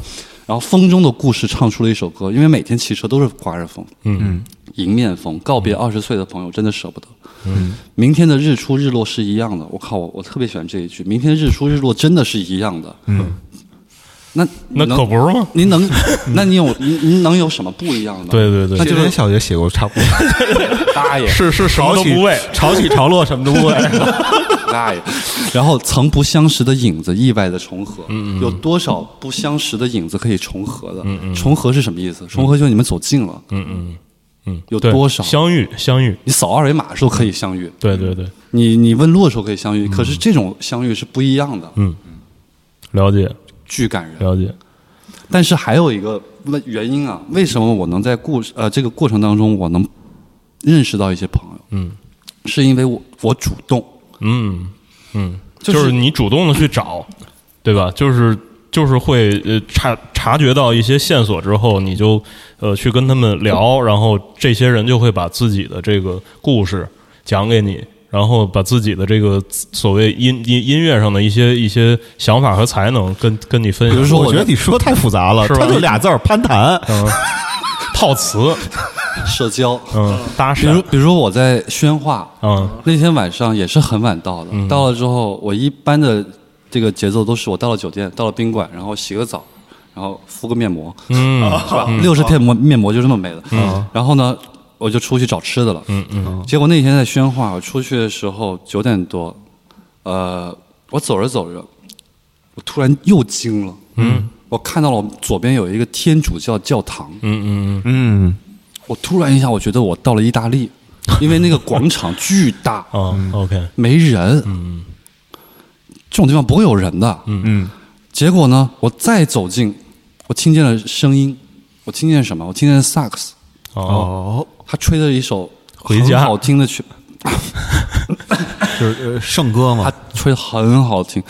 然后风中的故事唱出了一首歌，因为每天骑车都是刮着风，嗯迎面风，告别二十岁的朋友，真的舍不得。嗯，明天的日出日落是一样的。我靠，我我特别喜欢这一句，明天日出日落真的是一样的。嗯，那那可不是吗？您能，(laughs) 那你有您您能有什么不一样的？对对对那就跟小学写过差不多，大爷，是是什么潮起都不为，潮起潮落什么都不为。(laughs) 大爷。(laughs) 然后曾不相识的影子意外的重合，有多少不相识的影子可以重合的？重合是什么意思？重合就是你们走近了，嗯嗯嗯，有多少相遇相遇？你扫二维码的时候可以相遇，对对对，你你问路的时候可以相遇，可是这种相遇是不一样的。嗯嗯了解。巨感人。了解，但是还有一个问原因啊，为什么我能在故事呃这个过程当中，我能认识到一些朋友？嗯，是因为我我主动，嗯嗯，就就是是你主动的去找，对吧？就是就是会呃察察觉到一些线索之后，你就呃去跟他们聊，然后这些人就会把自己的这个故事讲给你。然后把自己的这个所谓音音音乐上的一些一些想法和才能跟跟你分享，比如说我觉得你说太复杂了，是吧他就俩字儿攀谈。嗯，(laughs) 套词，社交。嗯，搭讪。比如，比如我在宣化，嗯。那天晚上也是很晚到的，到了之后，我一般的这个节奏都是我到了酒店，到了宾馆，然后洗个澡，然后敷个面膜，嗯。是吧？六十片膜面膜就这么没了。嗯。然后呢，我就出去找吃的了。嗯嗯。结果那天在宣化，我出去的时候九点多，呃，我走着走着，我突然又惊了。嗯。我看到了左边有一个天主教教堂，嗯嗯。嗯，我突然一下，我觉得我到了意大利，(laughs) 因为那个广场巨大，嗯，哦，OK，没人，嗯这种地方不会有人的。嗯嗯结果呢，我再走近，我听见了声音，我听见什么？我听见萨克斯，哦，哦，他吹的一首回家很好听的曲，就是呃圣歌嘛他。吹的很好听，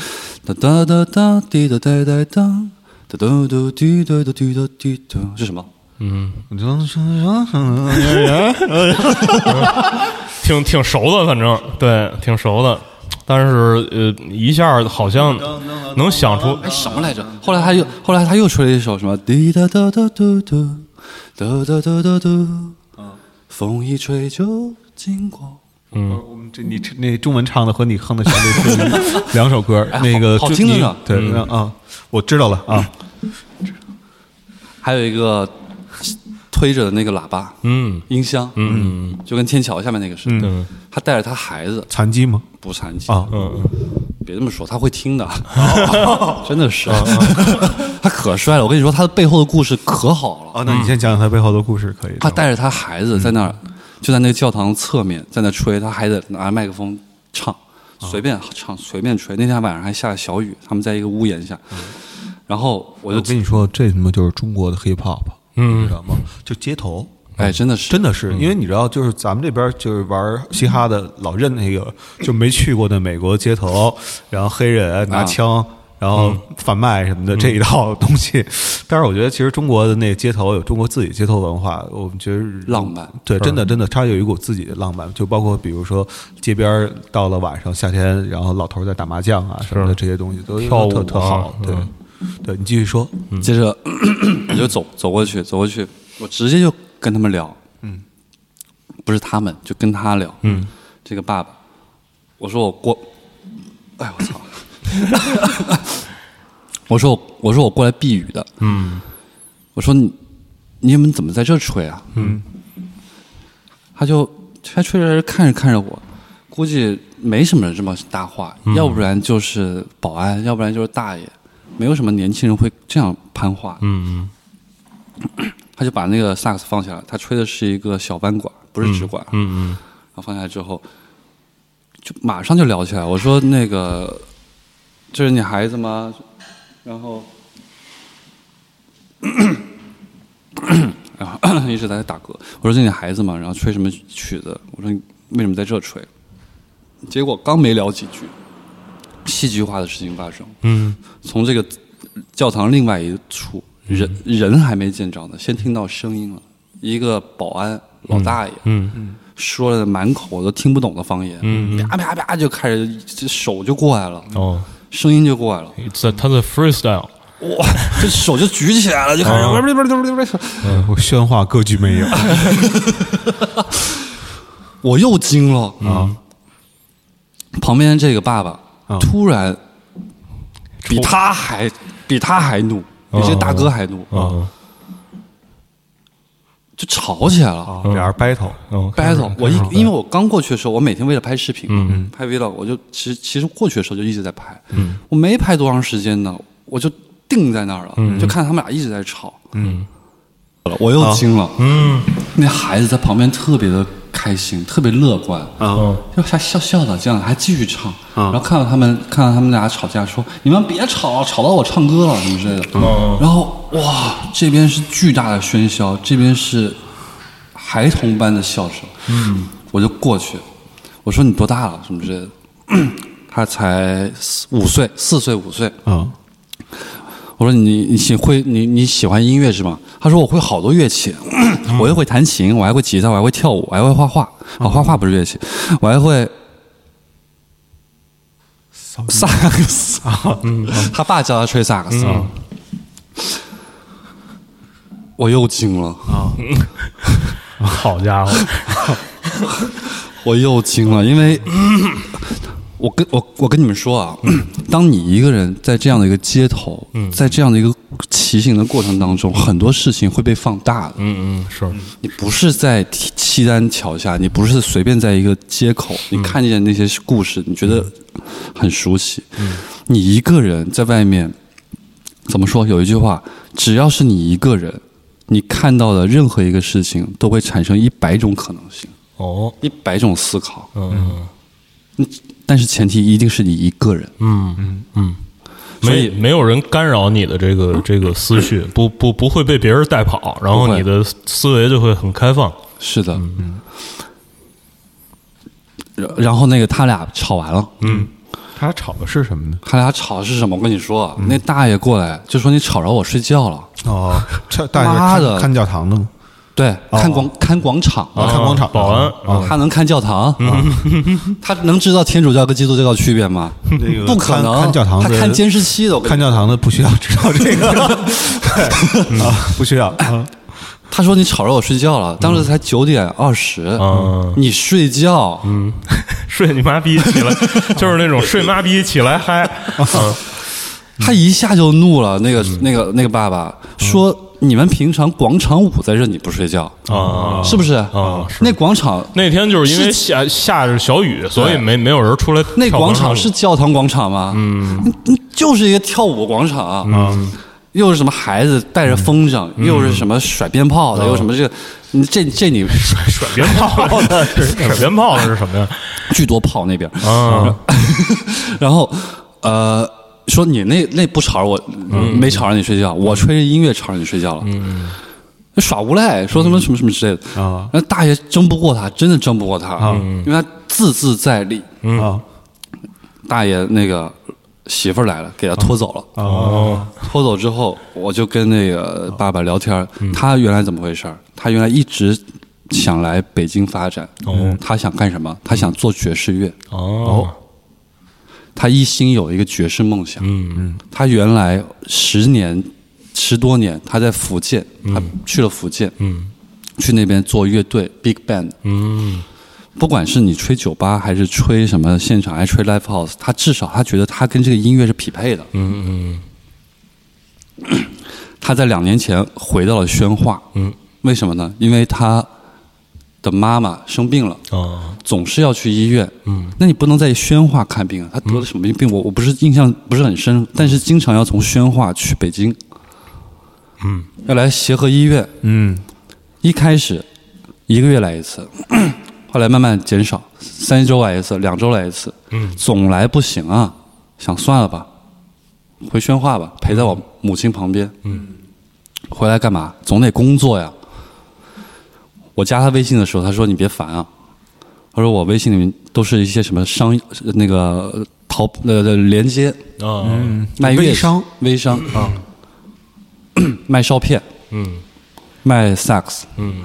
哒哒哒哒滴哒哒哒哒。哒嘟嘟滴哒哒滴哒滴哒，是什么？嗯，挺挺熟的，反正对，挺熟的，但是呃，一下好像能想出哎，什么来着？后来他又后来他又吹了一首什么？滴答答答嘟嘟，哒哒哒哒嘟。风一吹就经过。嗯我们这你这那中文唱的和你哼的旋律是两首歌，那个好好听的呢对，那啊，我知道了啊，还有一个推着的那个喇叭嗯。音箱，嗯。就跟天桥下面那个似的。嗯。他带着他孩子，残疾吗？不残疾，啊，嗯。别这么说，他会听的，(laughs) 真的是，(laughs) 他可帅了。我跟你说，他的背后的故事可好了。啊，那你先讲讲他背后的故事，可以？他带着他孩子在那儿，就在那个教堂侧面在那吹，他还得拿麦克风唱，随便唱随便吹。那天晚上还下了小雨，他们在一个屋檐下，然后我我就跟你说，这他妈就是中国的 hip hop，嗯你知道吗？就街头。哎，真的是真的是，因为你知道，就是咱们这边就是玩嘻哈的，老认那个就没去过的美国街头，然后黑人拿枪，然后贩卖什么的这一套东西。但是我觉得，其实中国的那个街头有中国自己街头文化，我们觉得浪漫。对，真的真的，它有一股自己的浪漫，就包括比如说街边到了晚上夏天，然后老头在打麻将啊什么的这些东西都跳舞特特好啊。对嗯，对你继续说。接着。我就走走过去，走过去，我直接就跟他们聊，嗯，不是他们，就跟他聊，嗯，这个爸爸，我说我过，哎我操，(laughs) 我说我我说我过来避雨的，嗯。我说你你们怎么在这吹啊？嗯，他就他吹着看着看着我，估计没什么人这么搭话，要不然就是保安，要不然就是大爷，没有什么年轻人会这样攀话。嗯他就把那个萨克斯放下来，他吹的是一个小弯管，不是直管。嗯然后放下来之后，就马上就聊起来。我说那个，(clears throat) 这是你孩子吗？然后，然 (clears throat) 后一直在打嗝。我说这是你孩子吗？然后吹什么曲子？我说你为什么在这吹？结果刚没聊几句，戏剧化的事情发生。嗯。从这个教堂另外一处，人人还没见着呢，先听到声音了。一个保安老大爷，嗯说了满口我都听不懂的方言，嗯啪啪啪就开始这手就过来了，哦，声音就过来了，在他的 freestyle，哇，这手就举起来了，就开始我宣化歌剧魅影。(laughs) 我又惊了。啊！旁边这个爸爸啊。突然比他还比他还怒，比这个大哥还怒，啊。就吵起来了。啊，俩人 battle，嗯 battle，我一因为我刚过去的时候，我每天为了拍视频嘛，嗯。拍 vlog，我就其实其实过去的时候就一直在拍，我没拍多长时间呢，我就定在那儿了，就看他们俩一直在吵，嗯我又惊了，嗯那孩子在旁边特别的开开心，特别乐观，啊就还笑笑的这样，还继续唱。然后看到他们看到他们俩吵架，说你们别吵，吵到我唱歌了什么之类的。然后哇，这边是巨大的喧嚣，这边是孩童般的笑声。嗯，我就过去，我说你多大了什么之类的。(clears throat) 他才四五岁，四岁五岁。啊我说你你喜会你你喜欢音乐是吗？他说我会好多乐器，我也会弹琴，我还会吉他，我还会跳舞，我还会画画。啊，画画不是乐器，我还会萨克斯。他爸教他吹萨克斯。我又惊了啊，(laughs) 好家伙，(laughs) 我又惊了，因为我跟我我跟你们说啊，(clears throat) 当你一个人在这样的一个街头，在这样的一个骑行的过程当中，很多事情会被放大的。嗯嗯是，你不是在西西单桥下，你不是随便在一个街口，你看见那些故事，你觉得很熟悉。你一个人在外面，怎么说？有一句话，只要是你一个人，你看到的任何一个事情，都会产生一百种可能性，哦，一百种思考。嗯但是前提一定是你一个人。嗯嗯嗯，所以没没有人干扰你的这个这个思绪，不不不会被别人带跑，然后你的思维就会很开放。是的。然然后那个他俩吵完了，嗯他俩吵的是什么呢？他俩吵的是什么？我跟你说啊，那大爷过来就说你吵着我睡觉了。哦，这大爷看教堂的吗？对，看广看广场。啊，看广场，保安。啊，他能看教堂，(laughs) 他能知道天主教跟基督教的区别吗？那个不可能，看看教堂的他看监视器的。看教堂的不需要知道这个。啊，(laughs) 不需要。啊。他说你吵着我睡觉了，当时才九点二十，嗯。你睡觉，嗯，(laughs) 睡你妈逼起来，就是那种睡妈逼起来嗨。嗯。他一下就怒了。那个那个那个爸爸说。你们平常广场舞在这你不睡觉？啊。是不是？啊是。那广场那天就是因为下下着小雨，所以没没有人出来那广场是教堂广场吗？嗯，就是一个跳舞广场。嗯。又是什么孩子带着风筝，又是什么甩鞭炮的，又什么这个，你这这你 (laughs) 甩鞭炮的 (laughs) 是甩鞭炮的是什么呀？(laughs) 巨多炮那边，啊。然后呃说你那那不吵着我，没吵着你睡觉，我吹着音乐吵着你睡觉了，耍无赖，说什么什么什么之类的。啊，那大爷争不过他，真的争不过他，因为他字字在理。啊大爷那个媳妇儿来了，给他拖走了。哦。拖走之后，我就跟那个爸爸聊天儿，他原来怎么回事儿？他原来一直想来北京发展。哦。他想干什么？他想做爵士乐。哦他一心有一个爵士梦想。嗯嗯他原来十年十多年，他在福建，他去了福建，嗯去那边做乐队 Big Band。嗯不管是你吹酒吧还是吹什么现场，还是吹 live house，他至少他觉得他跟这个音乐是匹配的。嗯他在两年前回到了宣化，嗯，为什么呢？因为他的妈妈生病了，哦总是要去医院，嗯，那你不能在宣化看病啊？他得了什么病？我我不是印象不是很深，但是经常要从宣化去北京，嗯，要来协和医院。嗯一开始一个月来一次，(clears throat) 后来慢慢减少，三周来一次，两周来一次，嗯总来不行啊，想算了吧，回宣化吧，陪在我母亲旁边。嗯，回来干嘛？总得工作呀。我加他微信的时候，他说你别烦啊，他说我微信里面都是一些什么商那个呃淘呃的连接，啊。卖微商。微商。啊，(clears throat) 卖烧片，嗯。卖萨克斯。嗯。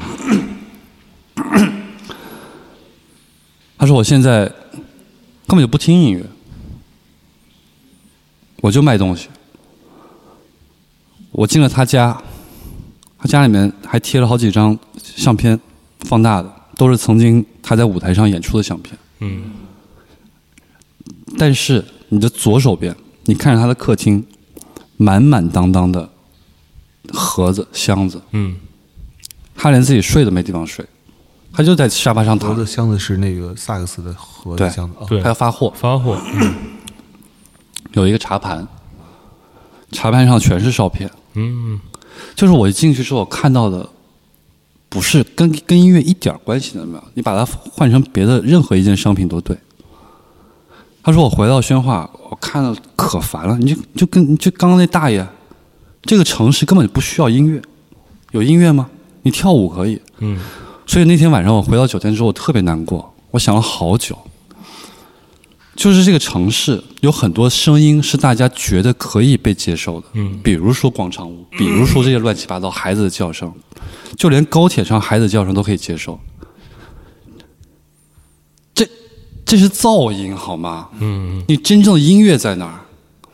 他说我现在根本就不听音乐，我就卖东西。我进了他家，他家里面还贴了好几张相片，放大的，都是曾经他在舞台上演出的相片。嗯但是你的左手边，你看着他的客厅，满满当当的盒子、箱子，嗯他连自己睡都没地方睡，他就在沙发上躺盒，子箱子是那个萨克斯的盒子对箱子啊，对他要发货。发货有一个茶盘，茶盘上全是照片。嗯就是我一进去之后看到的，不是跟跟音乐一点关系都没有。你把它换成别的任何一件商品都对。他说我回到宣化，我看了可烦了。你就就跟就刚刚那大爷，这个城市根本就不需要音乐，有音乐吗？你跳舞可以。嗯。所以那天晚上我回到酒店之后，我特别难过，我想了好久。就是这个城市有很多声音是大家觉得可以被接受的，嗯，比如说广场舞，比如说这些乱七八糟孩子的叫声，就连高铁上孩子叫声都可以接受。这这是噪音好吗？嗯，你真正的音乐在哪儿？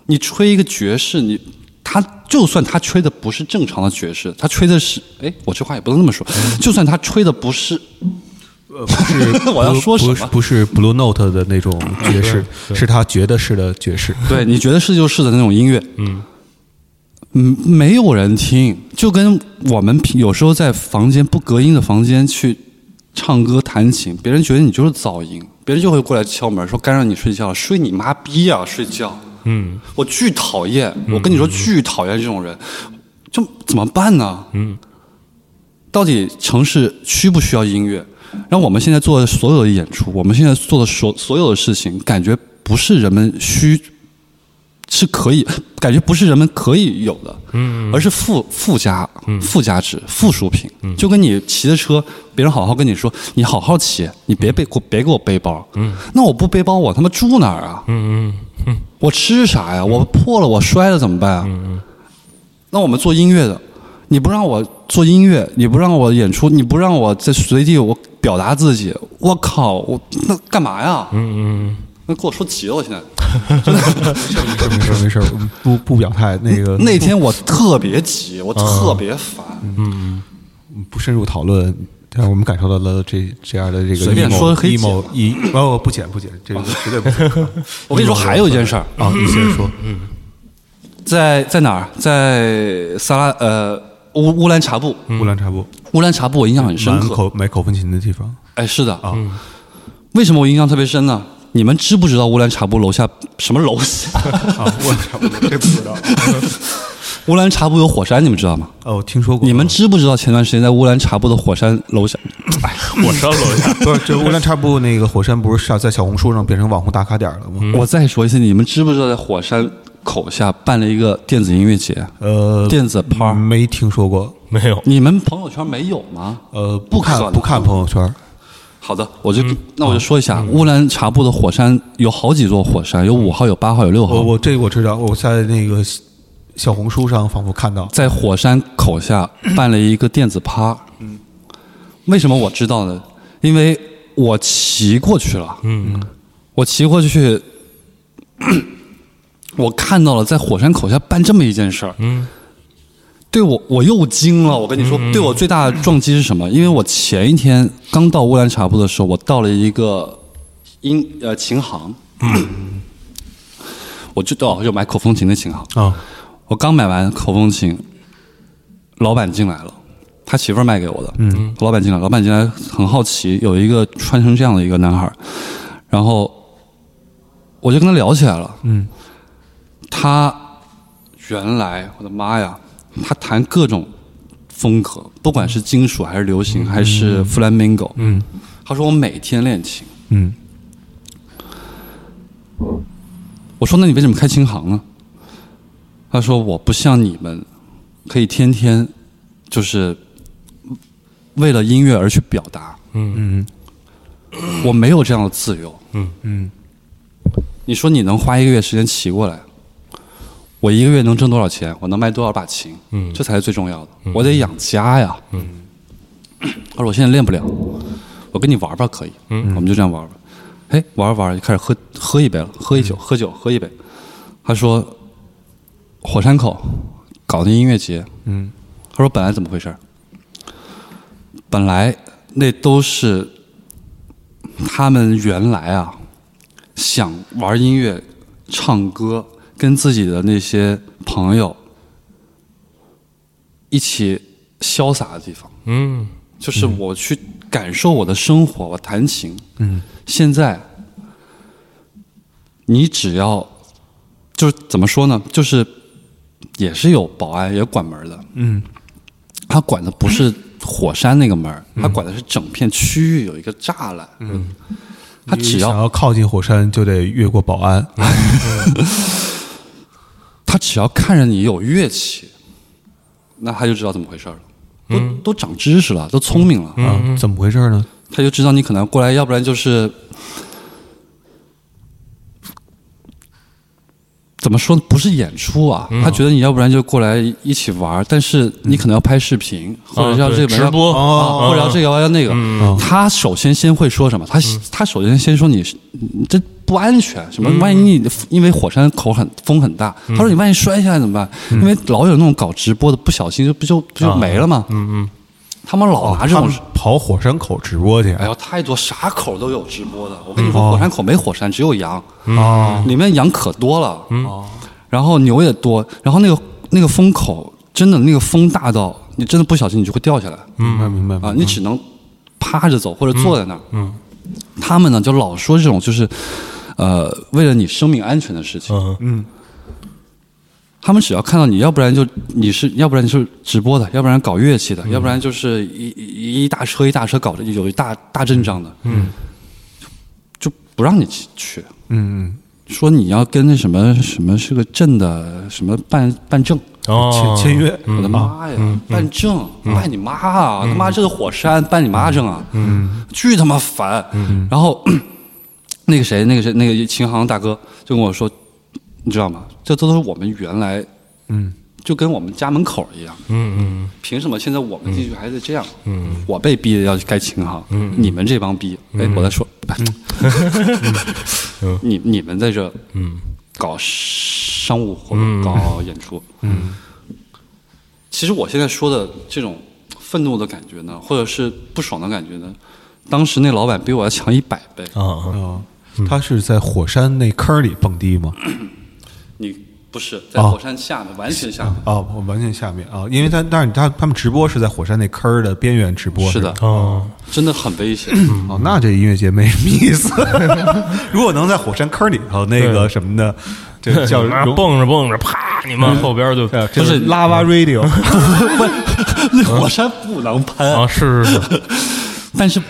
你吹一个爵士，你他就算他吹的不是正常的爵士，他吹的是，哎，我这话也不能那么说，就算他吹的不是。呃，不是，(laughs) 我要说什么？不是 Blue Note 的那种爵士，是他觉得是的爵士。对，你觉得是就是的那种音乐。嗯，嗯，没有人听，就跟我们有时候在房间不隔音的房间去唱歌弹琴，别人觉得你就是噪音，别人就会过来敲门说干扰你睡觉，睡你妈逼啊！睡觉。嗯，我巨讨厌，我跟你说巨讨厌这种人，就怎么办呢？嗯，到底城市需不需要音乐？然后我们现在做的所有的演出，我们现在做的所所有的事情，感觉不是人们需，是可以，(laughs) 感觉不是人们可以有的，嗯，而是附附加，附加值，附属品，就跟你骑的车，别人好好跟你说，你好好骑，你别背，别给我背包，嗯，那我不背包，我他妈住哪儿啊？嗯嗯，我吃啥呀？我破了，我摔了怎么办啊？嗯嗯，那我们做音乐的。你不让我做音乐，你不让我演出，你不让我在随地我表达自己，我靠，我那干嘛呀？嗯嗯，那给我说急了，我现在。没事没事没事，不不表态。那个那天我特别急，我特别烦。嗯，不深入讨论，但是我们感受到了这这样的这个随便说黑某一哦不剪不剪，这个绝对不。我跟你说，还有一件事儿啊，你先说。嗯，在在哪儿？在萨拉呃。乌乌兰察布，乌兰察布，乌兰察布，我印象很深刻。口买口风琴的地方，哎，是的啊。为什么我印象特别深呢？你们知不知道乌兰察布楼下什么楼下？乌兰察布，这不知道。乌兰察布有火山，你们知道吗？哦，听说过。你们知不知道前段时间在乌兰察布的火山楼下？哎，火山楼下 (laughs) 不是？就乌兰察布那个火山，不是上在小红书上变成网红打卡点了吗？我再说一次，你们知不知道在火山？口下办了一个电子音乐节，呃，电子趴没听说过，没有。你们朋友圈没有吗？呃，不看不看朋友圈。好的，我就那我就说一下，乌兰察布的火山有好几座火山，有五号，有八号，有六号。我我这个我知道，我在那个小红书上仿佛看到，在火山口下办了一个电子趴。嗯，为什么我知道呢？因为我骑过去了。嗯，我骑过去。我看到了在火山口下办这么一件事儿，嗯，对我我又惊了。我跟你说，对我最大的撞击是什么？因为我前一天刚到乌兰察布的时候，我到了一个音呃琴行，(coughs) 我就到就买口风琴的琴行啊。我刚买完口风琴，老板进来了，他媳妇儿卖给我的。嗯，老板进来，老板进来很好奇，有一个穿成这样的一个男孩然后我就跟他聊起来了。嗯。他原来，我的妈呀！他弹各种风格，不管是金属还是流行，还是 flamenco。嗯，他说我每天练琴。嗯，我说那你为什么开琴行呢？他说我不像你们，可以天天就是为了音乐而去表达。嗯嗯，我没有这样的自由。嗯嗯，你说你能花一个月时间骑过来？我一个月能挣多少钱？我能卖多少把琴？嗯，这才是最重要的。我得养家呀。嗯，(clears throat) 他说我现在练不了，我跟你玩吧可以。嗯，我们就这样玩吧。哎，玩玩就开始喝喝一杯了，喝一酒，喝酒，喝一杯。他说火山口搞那音乐节。嗯，他说本来怎么回事？本来那都是他们原来啊想玩音乐、唱歌。跟自己的那些朋友一起潇洒的地方，嗯，就是我去感受我的生活，我弹琴，嗯，现在你只要就是怎么说呢？就是也是有保安也管门的，嗯，他管的不是火山那个门儿，他管的是整片区域有一个栅栏。嗯，他只要想要要靠近火山，就得越过保安。(laughs) 他只要看着你有乐器，那他就知道怎么回事了。都都长知识了，都聪明了，啊，怎么回事呢？他就知道你可能要过来，要不然就是怎么说呢？不是演出啊，他觉得你要不然就过来一起玩儿，但是你可能要拍视频，或者要这个直播啊，或者要这个要那个。他首先先会说什么？他他首先先说你是你这不安全，什么？万一你因为火山口很风很大，他说你万一摔下来怎么办？因为老有那种搞直播的，不小心就不就不就没了吗？嗯嗯，他们老拿这种跑火山口直播去哎呦，太多啥口都有直播的。我跟你说，火山口没火山，只有羊，啊里面羊可多了。然后牛也多，然后那个那个风口真的那个风大到你真的不小心你就会掉下来明白明白啊！你只能趴着走或者坐在那儿。嗯，他们呢就老说这种就是呃为了你生命安全的事情。嗯。他们只要看到你，要不然就你是，要不然就是直播的，要不然搞乐器的，要不然就是一一一大车一大车搞的有一大大阵仗的，嗯，就就不让你去去，嗯说你要跟那什么什么是个镇的什么办办证，签签约，我的妈呀，办证办你妈啊！他妈这个火山，办你妈证啊！嗯，巨他妈烦。然后那个谁，那个谁，那个琴行大哥就跟我说，你知道吗？这都是我们原来，嗯，就跟我们家门口一样。嗯嗯凭什么现在我们进去还得这样？嗯，我被逼的要去盖琴行，嗯，你们这帮逼，哎，我在说，(laughs) 你你们在这，嗯，搞商务活动，搞演出，嗯，其实我现在说的这种愤怒的感觉呢，或者是不爽的感觉呢，当时那老板比我要强一百倍。啊啊啊，他是在火山那坑里蹦迪吗？(coughs) 你不是在哦。火山下面，完全下面，啊，我完全下面啊，因为他但是他他们直播是在火山那坑儿的边缘直播，是的。吧，哦，真的很危险。哦，那这音乐节没什么意思。(laughs) 如果能在火山坑里头那个什么的，这叫蹦着蹦着，啪，你们后边就对啊这是 Lava Radio，(laughs) 那火山不能喷，啊，是是是，(laughs) 但是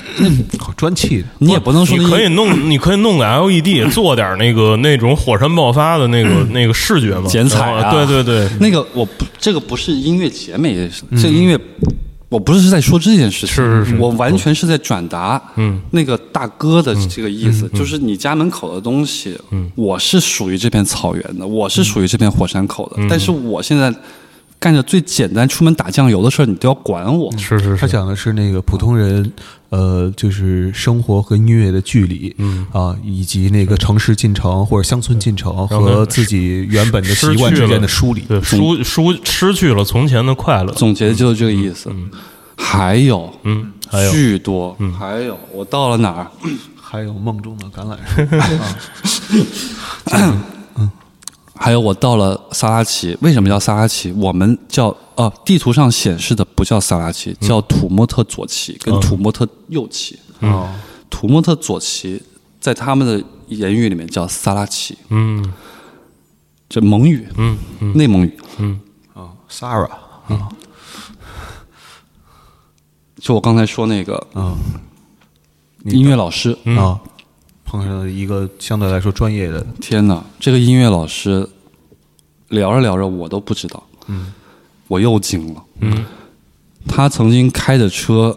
好专气的。你也不能说你可以弄，你可以弄个 LED，(laughs) 做点那个那种火山爆发的那个那个视觉嘛，剪彩啊。对对对，那个我不，这个不是音乐节美，这个音乐，我不是在说这件事情，是是是我完全是在转达，嗯，那个大哥的这个意思，就是你家门口的东西，嗯，我是属于这片草原的，我是属于这片火山口的，但是我现在干着最简单出门打酱油的事儿，你都要管我，是是是，他讲的是那个普通人，呃，就是生活和音乐的距离，嗯。啊，以及那个城市进城或者乡村进城和自己原本的习惯之间的梳理。对，疏疏失去了从前的快乐，总结的就是这个意思。还有，嗯，还有。巨多，还有，我到了哪儿？还有梦中的橄榄树，(laughs) (laughs) 还有我到了萨拉齐，为什么叫萨拉齐？我们叫呃，地图上显示的不叫萨拉齐，叫土默特左旗跟土默特右旗。哦，土默特左旗在他们的言语里面叫萨拉齐，嗯这蒙语，嗯嗯内蒙语。嗯啊，Sarah，就我刚才说那个嗯。音乐老师，啊，碰上了一个相对来说专业的，天哪，这个音乐老师聊着聊着我都不知道，嗯，我又惊了，嗯，他曾经开着车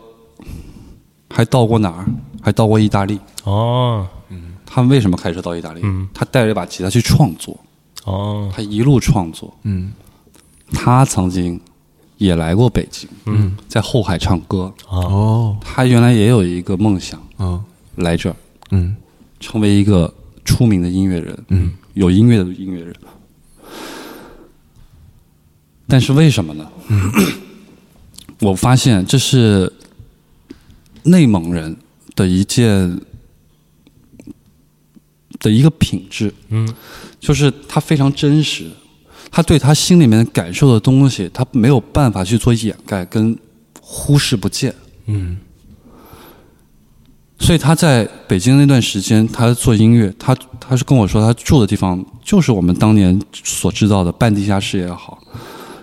还到过哪儿？还到过意大利。哦。他为什么开车到意大利？嗯。他带着一把吉他去创作，哦。他一路创作。嗯。他曾经也来过北京，嗯，在后海唱歌。哦，他原来也有一个梦想，嗯，来这儿。嗯成为一个出名的音乐人，嗯，有音乐的音乐人。但是为什么呢？嗯。(clears throat) 我发现这是内蒙人的一件的一个品质，嗯，就是他非常真实，他对他心里面感受的东西，他没有办法去做掩盖跟忽视不见，嗯所以他在北京那段时间，他做音乐，他他是跟我说，他住的地方就是我们当年所知道的半地下室也好，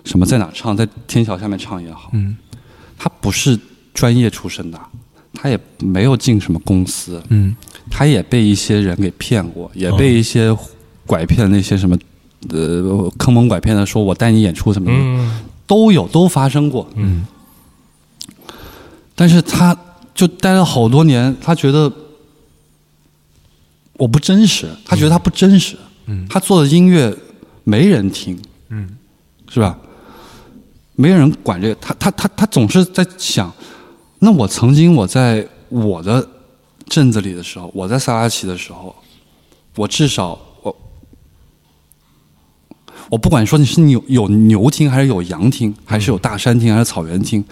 什么在哪唱，在天桥下面唱也好，嗯，他不是专业出身的，他也没有进什么公司，嗯。他也被一些人给骗过，也被一些拐骗那些什么呃坑蒙拐骗的，说我带你演出什么的，嗯。都有都发生过。嗯。但是他就待了好多年，他觉得我不真实，他觉得他不真实，嗯他做的音乐没人听，嗯是吧？没人管这个，他他他他总是在想，那我曾经我在我的镇子里的时候，我在萨拉奇的时候，我至少我我不管说你是有有牛听还是有羊听，还是有大山听还是草原听，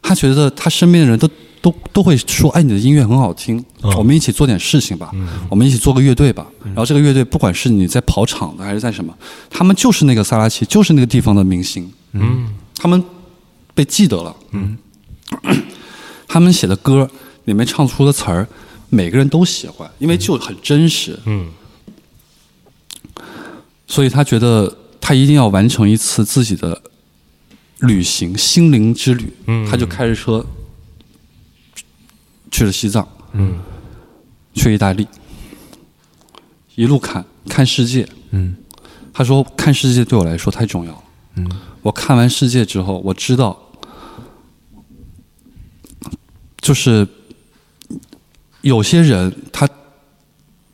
他觉得他身边的人都都都会说，哎，你的音乐很好听，嗯。我们一起做点事情吧，我们一起做个乐队吧。然后这个乐队不管是你在跑场的还是在什么，他们就是那个萨拉奇，就是那个地方的明星，嗯。他们被记得了，嗯，(clears throat) 他们写的歌里面唱出的词儿，每个人都喜欢，因为就很真实，嗯。所以他觉得他一定要完成一次自己的旅行，心灵之旅。嗯。他就开着车去了西藏，嗯。去意大利，一路看看世界。嗯。他说看世界对我来说太重要了。嗯。我看完世界之后，我知道，就是有些人他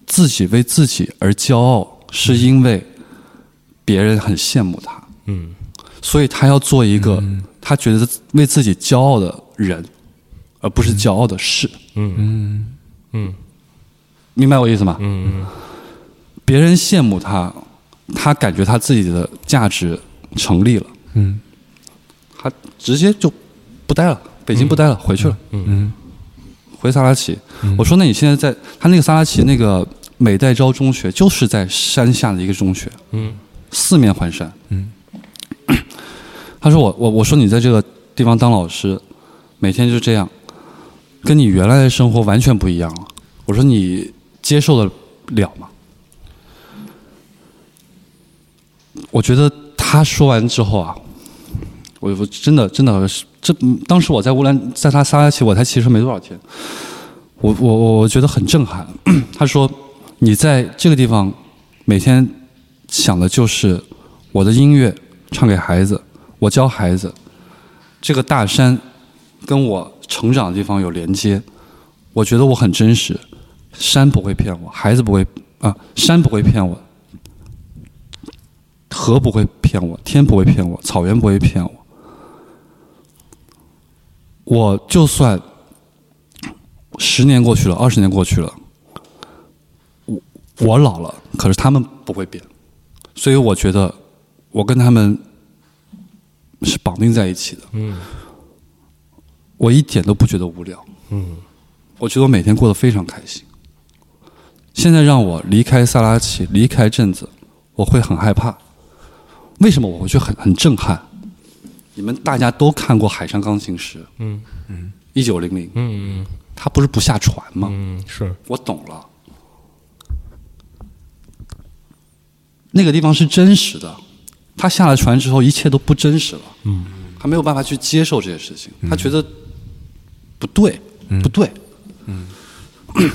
自己为自己而骄傲，是因为别人很羡慕他，嗯。所以他要做一个他觉得为自己骄傲的人，而不是骄傲的事。嗯。嗯。明白我意思吗？嗯别人羡慕他，他感觉他自己的价值成立了，嗯。他直接就不待了，北京不待了，回去了。嗯回萨拉奇，我说那你现在在他那个萨拉奇那个美代昭中学，就是在山下的一个中学，嗯。四面环山。嗯，(clears throat) 他说我我我说你在这个地方当老师，每天就这样，跟你原来的生活完全不一样了。我说你接受得了吗？我觉得他说完之后啊，我我真的真的是这当时我在乌兰在他萨拉奇，我才其实没多少天，我我我我觉得很震撼。(clears throat) 他说你在这个地方每天想的就是我的音乐唱给孩子，我教孩子，这个大山跟我成长的地方有连接，我觉得我很真实，山不会骗我，孩子不会啊，山不会骗我，河不会骗我，天不会骗我，草原不会骗我。我就算十年过去了，二十年过去了，我我老了，可是他们不会变，所以我觉得我跟他们是绑定在一起的。嗯我一点都不觉得无聊，嗯我觉得我每天过得非常开心。现在让我离开萨拉奇，离开镇子，我会很害怕。为什么我会觉得很很震撼？你们大家都看过《海上钢琴师》，嗯一九零零，嗯他不是不下船吗？嗯是我懂了，那个地方是真实的。他下了船之后，一切都不真实了。嗯他没有办法去接受这些事情，他觉得不对，不对。(coughs)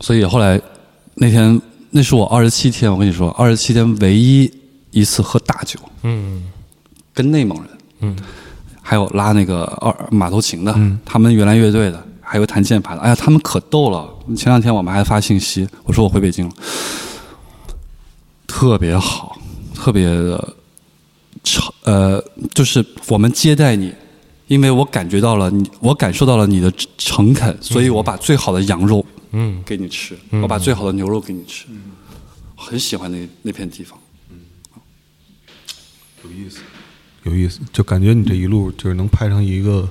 所以后来那天，那是我二十七天，我跟你说，二十七天唯一一次喝大酒，嗯。跟内蒙人，嗯。还有拉那个二马头琴的，嗯。他们原来乐队的，还有弹键盘的，哎呀，他们可逗了。前两天我们还发信息，我说我回北京了，特别好，特别的诚呃，就是我们接待你，因为我感觉到了你，我感受到了你的诚恳，所以我把最好的羊肉嗯。给你吃，我把最好的牛肉给你吃，很喜欢那那片地方。嗯有意思，有意思，就感觉你这一路就是能拍成一个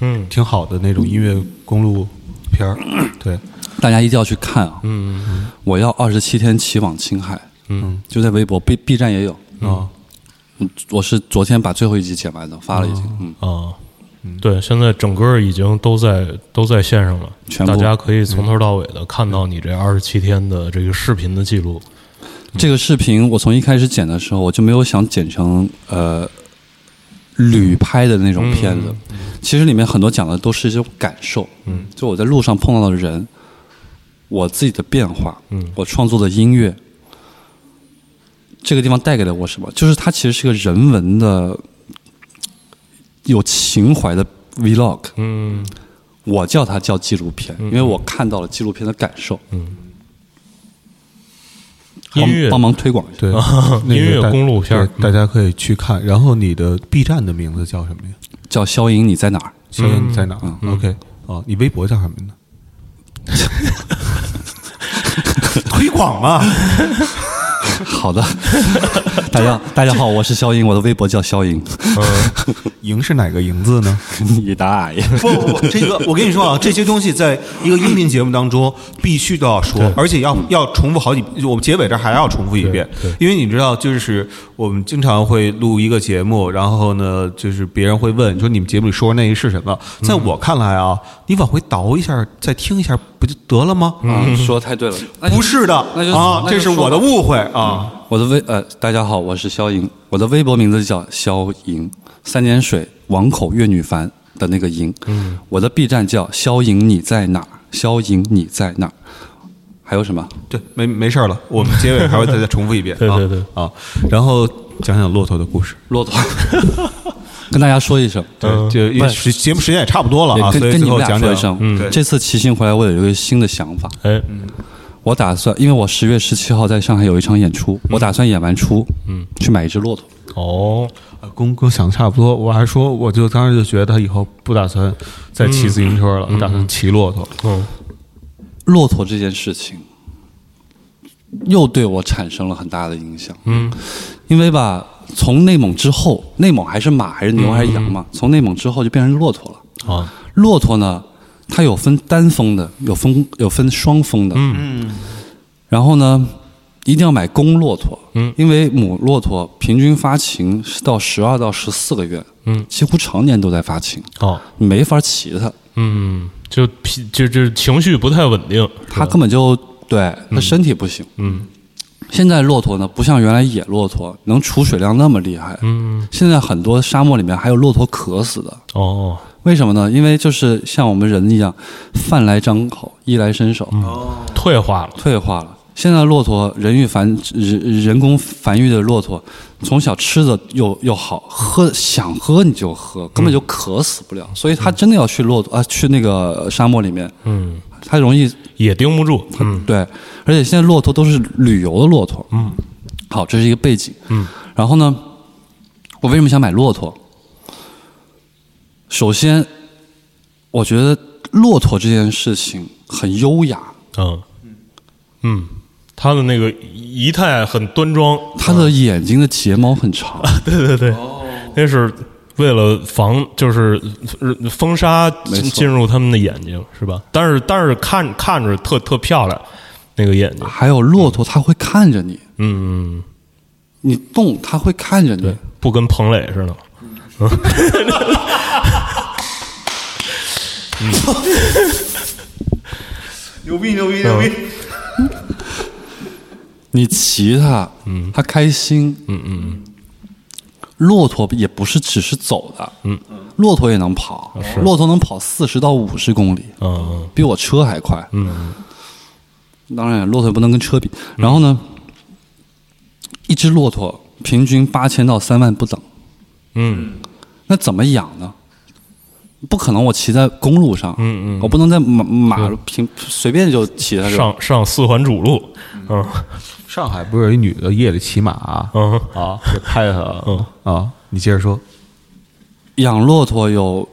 嗯。挺好的那种音乐公路片儿，(clears throat) 对，大家一定要去看啊！嗯我要二十七天骑往青海，嗯。就在微博、B B 站也有。啊，嗯我是昨天把最后一集剪完的，发了已经。嗯，啊。对，现在整个已经都在都在线上了，全大家可以从头到尾的看到你这二十七天的这个视频的记录。这个视频我从一开始剪的时候，我就没有想剪成呃旅拍的那种片子。其实里面很多讲的都是一种感受，嗯，就我在路上碰到的人，我自己的变化，嗯，我创作的音乐，这个地方带给了我什么？就是它其实是个人文的、有情怀的 vlog，嗯我叫它叫纪录片，因为我看到了纪录片的感受，嗯，帮音乐帮忙推广一下。对，(laughs) 音乐那个大公路片大家可以去看。然后你的 B 站的名字叫什么呀？叫肖莹，你在哪儿？肖莹你在哪儿？OK，哦，你微博叫什么呢？(laughs) 推广嘛，(laughs) (laughs) 好的，(laughs) 大家大家好，我是肖莹，我的微博叫肖莹，(laughs) 赢是哪个莹字呢？你大爷！不不不，这个我跟你说啊，这些东西在一个音频节目当中必须都要说，而且要要重复好几，我们结尾这还要重复一遍。对，因为你知道，就是我们经常会录一个节目，然后呢，就是别人会问说你们节目里说的那个是什么？在我看来啊，你往回倒一下，再听一下不就得了吗？嗯，说的太对了，那 (laughs) 不是的那就啊，这是我的误会啊。我的微呃，大家好，我是肖莹，我的微博名字叫肖莹，三点水王口岳女凡的那个莹。嗯，我的 B 站叫肖莹你在哪儿？肖莹你在哪儿？还有什么？对，没没事儿了，我们结尾还会再再重复一遍。(laughs) 对对对啊，啊然后讲讲骆驼的故事。骆驼，(laughs) 跟大家说一声，对，就因为时节目时间也差不多了啊，跟所以跟你们俩说一声，对。这次骑行回来，我有一个新的想法，哎，我打算，因为我十月十七号在上海有一场演出，我打算演完出，嗯，去买一只骆驼。哦，呃跟跟我想的差不多。我还说，我就当时就觉得他以后不打算再骑自行车了，打算骑骆驼。嗯。骆驼这件事情，又对我产生了很大的影响。嗯因为吧，从内蒙之后，内蒙还是马还是牛还是羊嘛？从内蒙之后就变成骆驼了。啊，骆驼呢，它有分单峰的，有分有分双峰的。嗯然后呢，一定要买公骆驼。嗯因为母骆驼平均发情是到十二到十四个月，嗯几乎常年都在发情，哦你没法骑它，嗯，就脾就就情绪不太稳定，它根本就对它身体不行。嗯现在骆驼呢，不像原来野骆驼能储水量那么厉害。嗯现在很多沙漠里面还有骆驼渴死的，哦为什么呢？因为就是像我们人一样，饭来张口，衣来伸手，哦退化了，退化了。现在骆驼人育繁人人工繁育的骆驼，从小吃的又又好，喝想喝你就喝，根本就渴死不了。所以它真的要去骆驼啊，去那个沙漠里面，嗯，它容易也盯不住，嗯对，而且现在骆驼都是旅游的骆驼。嗯，好，这是一个背景。嗯，然后呢，我为什么想买骆驼？首先，我觉得骆驼这件事情很优雅，嗯。嗯，他的那个仪态很端庄，它的眼睛的睫毛很长。(laughs) 对对对，那是为了防就是呃风沙进进入他们的眼睛，是吧？但是但是看看着特特漂亮，那个眼睛，还有骆驼，它会看着你，嗯，嗯你动，它会看着你对。，不跟彭磊似的。嗯 (laughs) 牛逼牛逼牛逼！你骑它，嗯，它开心，嗯嗯骆驼也不是只是走的，嗯，骆驼也能跑，骆驼能跑四十到五十公里，嗯。比我车还快。嗯。当然，骆驼也不能跟车比。然后呢，一只骆驼平均八千到三万不等，嗯。那怎么养呢？不可能，我骑在公路上，嗯嗯。我不能在马马路平随便就骑它上上四环主路，嗯。上海不是有一女的夜里骑马嗯。啊，给拍她了。嗯。啊？你接着说。养骆驼有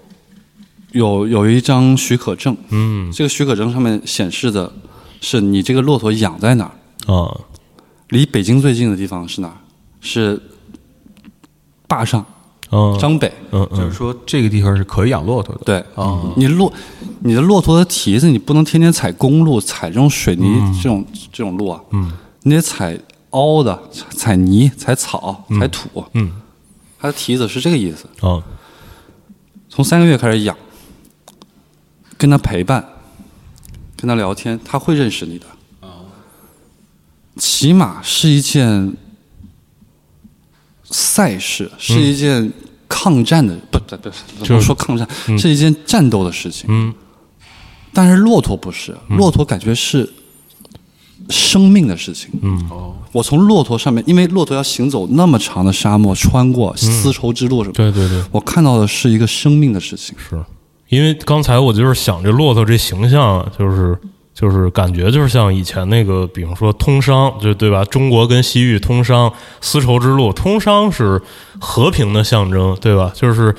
有有一张许可证，嗯。这个许可证上面显示的是你这个骆驼养在哪儿，啊。离北京最近的地方是哪儿？是坝上嗯张北。嗯嗯就是说这个地方是可以养骆驼的。对，你骆你的骆驼的蹄子，你不能天天踩公路，踩这种水泥、这种这种路啊，嗯你得踩凹的，踩踩泥、踩草、踩土，嗯它的蹄子是这个意思。啊从三个月开始养，跟他陪伴，跟他聊天，他会认识你的。骑马是一件赛事，是一件抗战的，不不不，不能说抗战，是一件战斗的事情。嗯，但是骆驼不是，骆驼感觉是生命的事情。嗯，我从骆驼上面，因为骆驼要行走那么长的沙漠，穿过丝绸之路什么，对对对，我看到的是一个生命的事情。是。因为刚才我就是想这骆驼这形象，就是就是感觉就是像以前那个，比方说通商，就对吧？中国跟西域通商，丝绸之路，通商是和平的象征，对吧？就是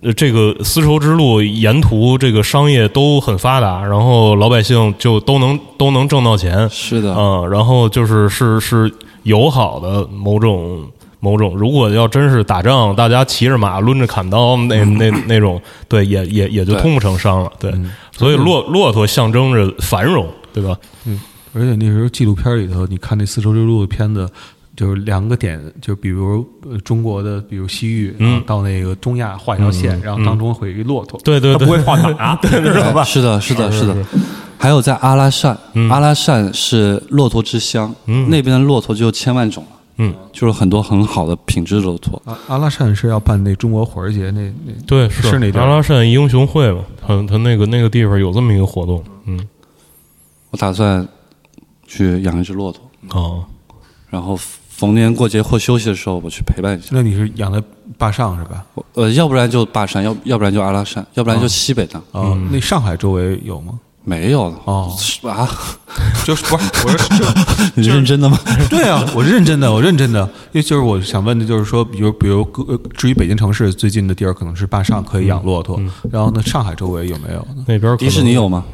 呃这个丝绸之路沿途这个商业都很发达，然后老百姓就都能都能挣到钱，是的，嗯，然后就是是是友好的某种某种，如果要真是打仗，大家骑着马抡着砍刀，那那那种，对，也也也就通不成商了，对，所以骆骆驼象征着繁荣，对吧？嗯。而且那时候纪录片里头，你看那丝绸之路的片子，就是两个点，就比如呃中国的，比如西域，嗯。到那个中亚画一条线，然后当中会有一骆驼，对对对他不会画马，对，知道 (laughs) 吧？哎是的，是的，是的。还有在阿拉善，阿拉善是骆驼之乡，那边的骆驼就有千万种了，嗯，就是很多很好的品质的骆驼。阿阿拉善是要办那中国火儿节，那那对，是那阿拉善英雄会嘛，他他那个那个地方有这么一个活动，嗯，我打算去养一只骆驼，哦，然后逢年过节或休息的时候，我去陪伴一下。那你是养在坝上是吧？呃，要不然就坝上，要要不然就阿拉善，要不然就西北的。哦，那上海周围有吗？没有了哦啊？(laughs) 就是不是？我说 (laughs) 就你认真的吗？对啊，我认真的，我认真的，因为就是我想问的，就是说，比如比如呃至于北京城市最近的地儿，可能是坝上可以养骆驼，然后呢，上海周围有没有呢？那边迪士尼有吗？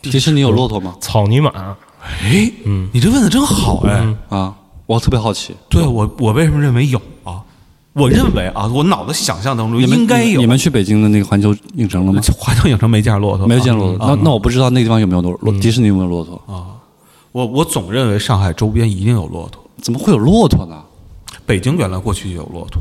迪士尼有骆驼吗？草泥马，哎，嗯，你这问的真好哎，啊，我特别好奇。对我我为什么认为有啊？我认为啊，我脑子想象当中应该有。你们去北京的那个环球影城了吗？(laughs) 环球影城没见骆驼，没见骆驼。啊那那我不知道那个地方有没有骆骆，迪士尼有没有骆驼啊？我我总认为上海周边一定有骆驼。怎么会有骆驼呢？北京原来过去就有骆驼，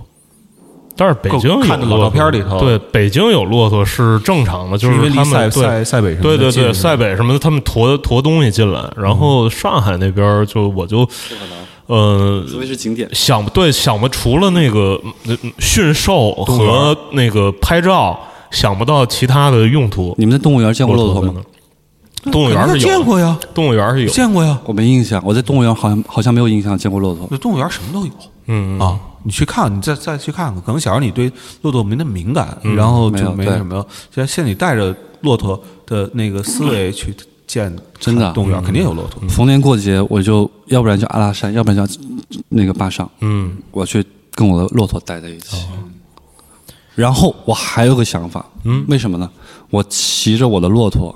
但是北京有看的老照片里头对，北京有骆驼是正常的，就是因为他们对对对塞北什么的，他们驮驮东西进来，然后上海那边就我就呃所谓是景点，想不对想不除了那个呃驯兽和那个拍照，想不到其他的用途。你们在动物园见过骆驼吗？动物园是有见过呀，动物园是有，见过呀。我没印象，我在动物园好像好像没有印象见过骆驼。那动物园什么都有嗯啊，你去看，你再再去看看。可能小时候你对骆驼没那么敏感，然后就没什么。现在现在你带着骆驼的那个思维去见真的动物园，肯定有骆驼。逢年过节，我就要不然就阿拉善，要不然就那个坝上，嗯我去跟我的骆驼待在一起。然后我还有个想法，嗯，为什么呢？我骑着我的骆驼，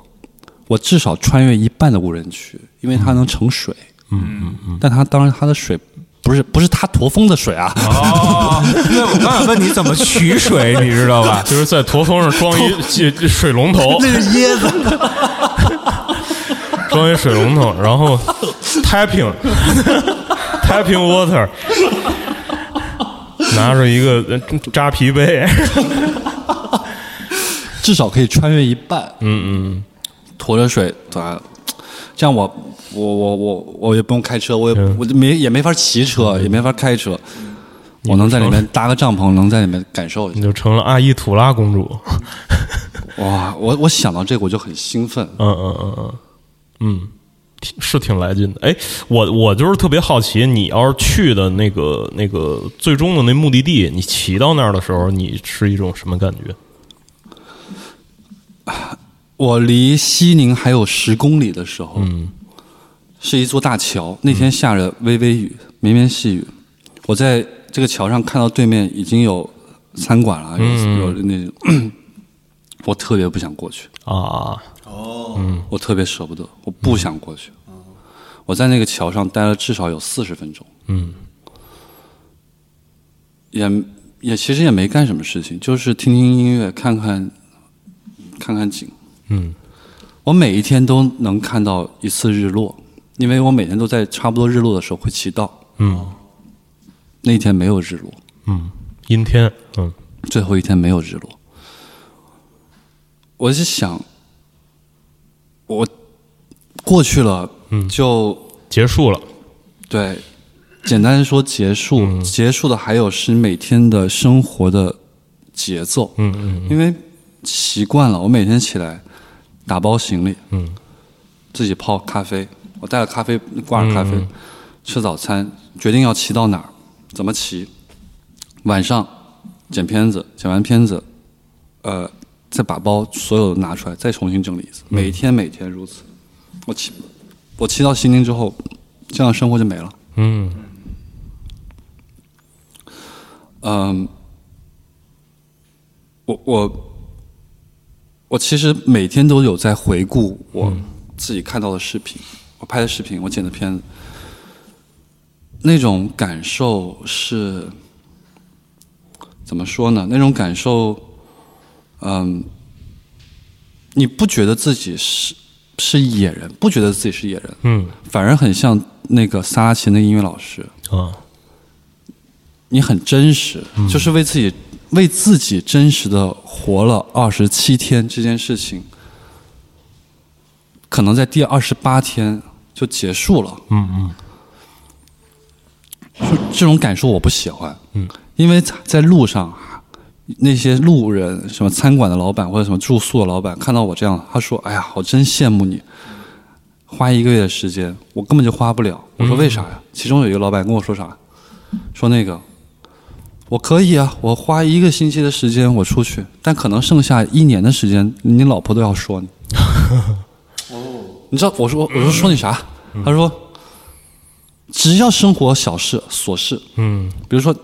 我至少穿越一半的无人区，因为它能盛水。嗯嗯嗯。但它当然它的水不是不是它驼峰的水啊，哦，对，我刚想问你怎么取水，你知道吧？(laughs) 就是在驼峰上装一水龙头，(laughs) 那是椰子。装一水龙头，然后 (laughs) tapping (laughs) tapping water，拿着一个呃扎啤杯，(laughs) 至少可以穿越一半。嗯嗯，驮着水，对吧？这样我我我我我也不用开车，我也我就没也没法骑车，也没法开车，我能在里面搭个帐篷，能在里面感受一下。你就成了阿依土拉公主，哇，我我想到这个我就很兴奋。嗯嗯嗯嗯嗯，挺是挺来劲的。哎，我我就是特别好奇，你要是去的那个那个最终的那目的地，你骑到那儿的时候，你是一种什么感觉？(sighs) 我离西宁还有十公里的时候，嗯，是一座大桥。那天下着微微雨，绵绵细雨。我在这个桥上看到对面已经有餐馆了，有有那种，(coughs) 我特别不想过去。啊，我特别舍不得，我不想过去。我在那个桥上待了至少有四十分钟，嗯也也其实也没干什么事情，就是听听音乐，看看看看景。嗯我每一天都能看到一次日落，因为我每天都在差不多日落的时候会骑到。嗯那一天没有日落，嗯，阴天，嗯最后一天没有日落。我是想，我过去了，就结束了，对，简单说结束，结束的还有是每天的生活的节奏，嗯嗯因为习惯了，我每天起来打包行李，嗯。自己泡咖啡，我带了咖啡挂着咖啡，嗯。吃早餐，决定要骑到哪儿，怎么骑，晚上剪片子，剪完片子，呃，再把包所有的拿出来，再重新整理一次，嗯每天每天如此。我骑，我骑到西宁之后，这样生活就没了。嗯嗯，我我我其实每天都有在回顾我自己看到的视频，我拍的视频，我剪的片子，那种感受是怎么说呢？那种感受，嗯，你不觉得自己是是野人，不觉得自己是野人，嗯。反而很像那个萨拉奇那个音乐老师，啊。你很真实，就是为自己为自己真实的活了二十七天这件事情，可能在第二十八天就结束了。嗯嗯。就这种感受我不喜欢。嗯，因为在路上，那些路人，什么餐馆的老板或者什么住宿的老板，看到我这样，他说：“哎呀，我真羡慕你，花一个月的时间，我根本就花不了。”我说：“为啥呀？”其中有一个老板跟我说啥？说那个。我可以啊，我花一个星期的时间我出去，但可能剩下一年的时间，你老婆都要说你。哦，(laughs) 你知道我说我说说你啥？他说，只要生活小事琐事，嗯比如说，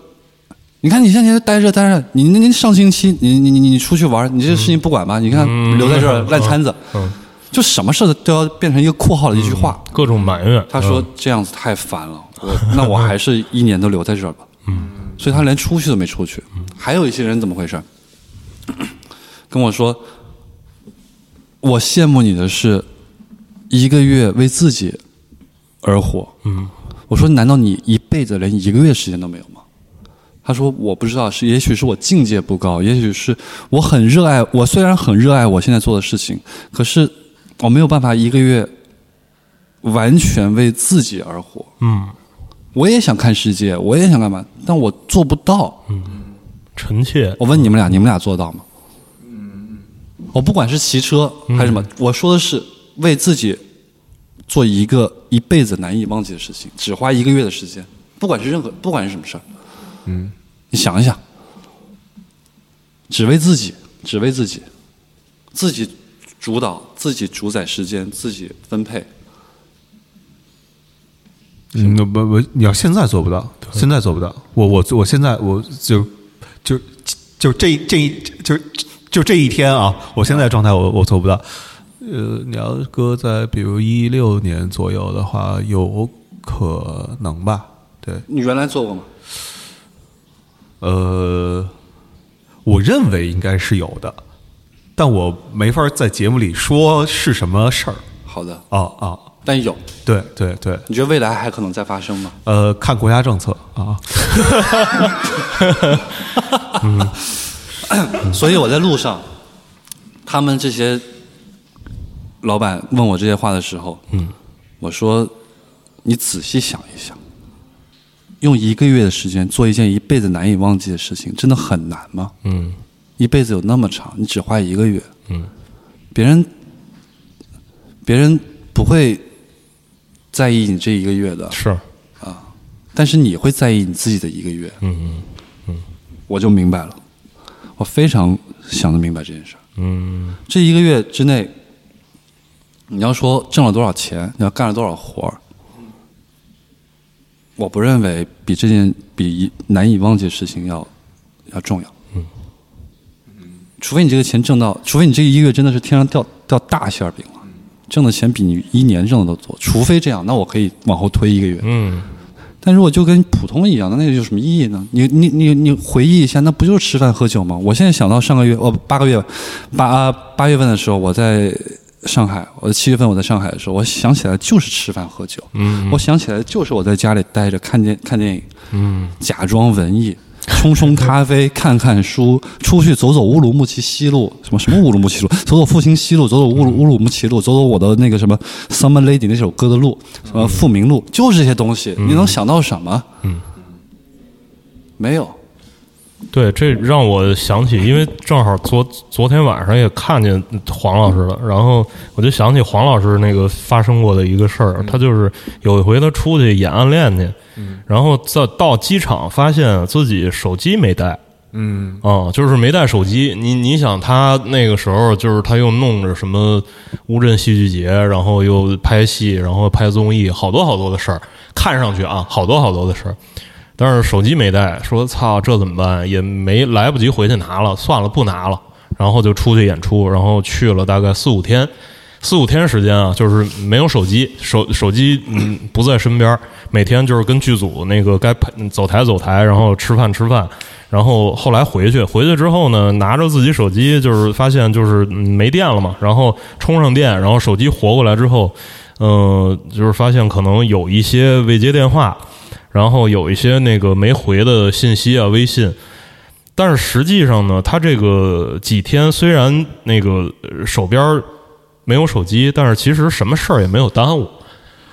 你看你现在待着待着，你你你上星期你你你你出去玩，你这个事情不管吧？你看留在这儿烂摊子，嗯，就什么事都要变成一个括号的一句话。各种埋怨。他说这样子太烦了，我那我还是一年都留在这儿吧。(laughs) 嗯，所以他连出去都没出去。还有一些人怎么回事？(clears throat) 跟我说，我羡慕你的是，一个月为自己而活。嗯，我说难道你一辈子连一个月时间都没有吗？他说我不知道，是也许是我境界不高，也许是我很热爱，我虽然很热爱我现在做的事情，可是我没有办法一个月完全为自己而活。嗯，我也想看世界，我也想干嘛，但我做不到。嗯臣妾。我问你们俩，你们俩做到吗？嗯我不管是骑车还是什么，我说的是为自己做一个一辈子难以忘记的事情，只花一个月的时间，不管是任何，不管是什么事儿，嗯，你想一想，只为自己，只为自己，自己主导，自己主宰时间，自己分配，嗯，不不，你要现在做不到，现在做不到。我我我现在我就就就这这一就就这一天啊，我现在状态我我做不到。呃，你要搁在比如一六年左右的话，有可能吧？对，你原来做过吗？呃，我认为应该是有的，但我没法在节目里说是什么事儿。好的，啊啊，但有，对对对，你觉得未来还可能再发生吗？呃，看国家政策啊。(laughs) 所以我在路上，他们这些老板问我这些话的时候，嗯，我说你仔细想一想，用一个月的时间做一件一辈子难以忘记的事情，真的很难吗？嗯。一辈子有那么长，你只花一个月，嗯，别人别人不会在意你这一个月的，是。啊。但是你会在意你自己的一个月，嗯我就明白了，我非常想得明白这件事儿。嗯。这一个月之内，你要说挣了多少钱，你要干了多少活儿，我不认为比这件比难以忘记的事情要要重要。嗯除非你这个钱挣到，除非你这一个月真的是天上掉掉大馅儿饼了，挣的钱比你一年挣的都多。除非这样，那我可以往后推一个月。嗯但如果就跟普通一样，那那有什么意义呢？你你你你回忆一下，那不就是吃饭喝酒吗？我现在想到上个月，哦，八个月，八啊八月份的时候，我在上海，我在七月份我在上海的时候，我想起来就是吃饭喝酒，嗯我想起来就是我在家里待着看电看电影，嗯。假装文艺，冲冲咖啡，看看书，出去走走乌鲁木齐西路，什么什么乌鲁木齐路，走走复兴西路，走走乌鲁乌鲁木齐路，走走我的那个什么 Summer Lady 那首歌的路，什么富民路，就是这些东西，你能想到什么？嗯，没有。对，这让我想起，因为正好昨昨天晚上也看见黄老师了，然后我就想起黄老师那个发生过的一个事儿，他就是有一回他出去演暗恋去，然后在到机场发现自己手机没带，嗯啊、就是没带手机。你你想他那个时候就是他又弄着什么乌镇戏剧节，然后又拍戏，然后拍综艺，好多好多的事儿，看上去啊，好多好多的事儿。但是手机没带，说操，这怎么办？也没来不及回去拿了，算了，不拿了。然后就出去演出，然后去了大概四五天，四五天时间啊，就是没有手机，手手机嗯不在身边，每天就是跟剧组那个该拍走台走台，然后吃饭吃饭，然后后来回去，回去之后呢，拿着自己手机，就是发现就是没电了嘛，然后充上电，然后手机活过来之后，嗯、就是发现可能有一些未接电话，然后有一些那个没回的信息啊，微信。但是实际上呢，他这个几天虽然那个手边没有手机，但是其实什么事儿也没有耽误。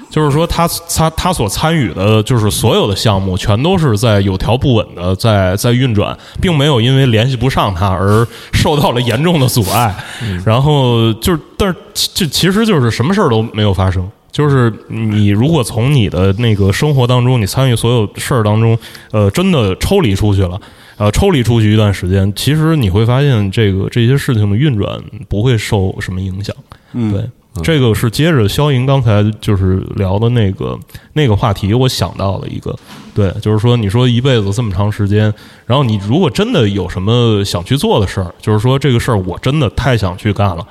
就是说他，他他所参与的，就是所有的项目，全都是在有条不紊的在在运转，并没有因为联系不上他而受到了严重的阻碍。然后就是，但是这其实就是什么事儿都没有发生。就是你如果从你的那个生活当中，你参与所有事儿当中，呃，真的抽离出去了，呃，抽离出去一段时间，其实你会发现，这个这些事情的运转不会受什么影响。嗯，对，这个是接着肖莹刚才就是聊的那个那个话题，我想到了一个，对，就是说你说一辈子这么长时间，然后你如果真的有什么想去做的事儿，就是说这个事儿我真的太想去干了，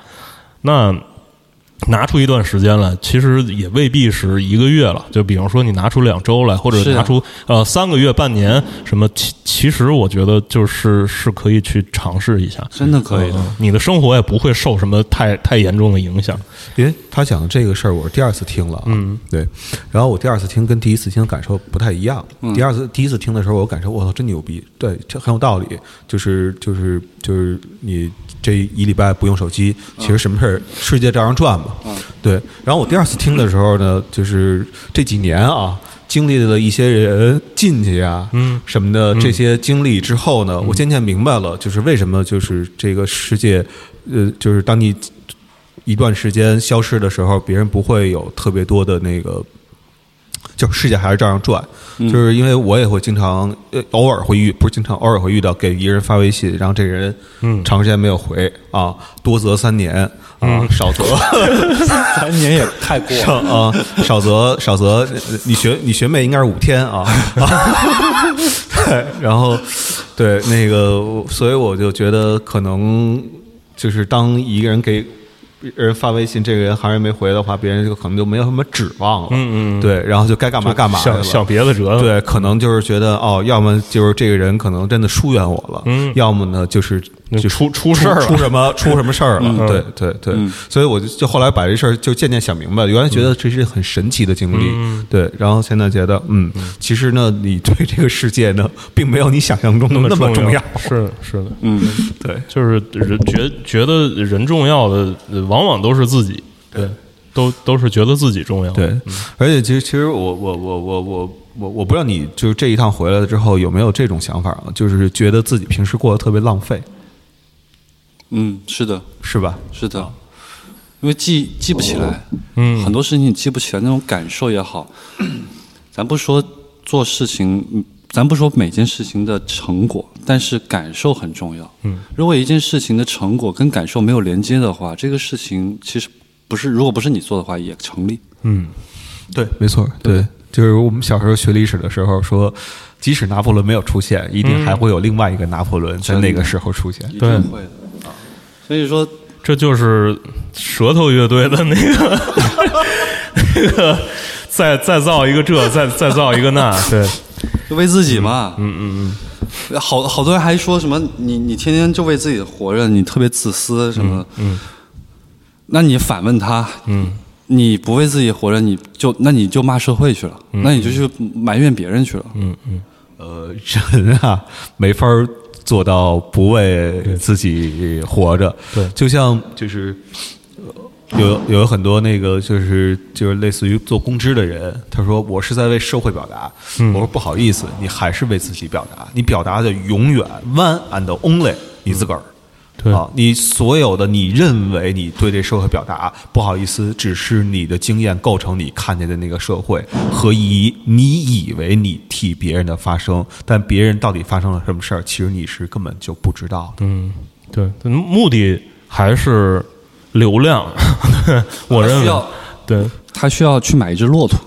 那。拿出一段时间来，其实也未必是一个月了。就比方说，你拿出两周来，或者拿出呃三个月、半年，什么其其实我觉得就是是可以去尝试一下。真的可以的。嗯你的生活也不会受什么太太严重的影响。因为他讲的这个事儿，我是第二次听了，嗯，对。然后我第二次听跟第一次听感受不太一样。第二次第一次听的时候，我感受我操真牛逼，对，这很有道理。就是就是就是你这一礼拜不用手机，其实什么事儿世界照样转嘛。对。然后我第二次听的时候呢，就是这几年啊。经历了一些人进去啊，嗯什么的这些经历之后呢，我渐渐明白了，就是为什么就是这个世界，呃，就是当你一段时间消失的时候，别人不会有特别多的那个，就是世界还是照样转。就是因为我也会经常，呃，偶尔会遇，不是经常，偶尔会遇到给一个人发微信，然后这个人嗯。长时间没有回啊，多则三年啊，少则 (laughs) 三年也太过了。啊，少则少则，你学你学妹应该是五天啊，(laughs) 对，然后对那个，所以我就觉得可能就是当一个人给人发微信，这个人还是没回的话，别人就可能就没有什么指望了，嗯嗯对，然后就该干嘛干嘛去了。想想别的辙。了。对，可能就是觉得哦，要么就是这个人可能真的疏远我了，嗯。要么呢就是就出出事儿了。出什么 (laughs) 出什么事儿了，嗯。对对对，所以我就就后来把这事儿就渐渐想明白了，原来觉得这是很神奇的经历，嗯。对，然后现在觉得嗯，其实呢，你对这个世界呢，并没有你想象中的那么重要，是是的，嗯，(laughs) 对。就是人觉觉得人重要的，呃往往都是自己，对，都都是觉得自己重要。对，而且其实其实我我我我我我我不知道你就是这一趟回来了之后有没有这种想法啊，就是觉得自己平时过得特别浪费，嗯，是的，是吧？是的，因为记记不起来，嗯。很多事情你记不起来，那种感受也好，咱不说做事情，嗯咱不说每件事情的成果，但是感受很重要。嗯，如果一件事情的成果跟感受没有连接的话，这个事情其实不是，如果不是你做的话，也成立。嗯，对，没错，对，就是我们小时候学历史的时候说，即使拿破仑没有出现，一定还会有另外一个拿破仑在那个时候出现。一对定会的啊。所以说，这就是舌头乐队的那个 (laughs) 那个再再造一个这，再再造一个那，对，就为自己嘛。嗯嗯嗯。好好多人还说什么你你天天就为自己活着，你特别自私什么。嗯那你反问他，嗯你不为自己活着，你就那你就骂社会去了，那你就去埋怨别人去了。嗯嗯呃，人啊，没法做到不为自己活着。对就像就是。呃有有很多那个就是就是类似于做公知的人，他说我是在为社会表达，我说不好意思，你还是为自己表达，你表达的永远 one and only 你自个儿。对。啊，你所有的你认为你对这社会表达，不好意思，只是你的经验构成你看见的那个社会和以你以为你替别人的发声，但别人到底发生了什么事儿，其实你是根本就不知道的。嗯，对，目的还是流量，(laughs) 我认为需要，对，他需要去买一只骆驼。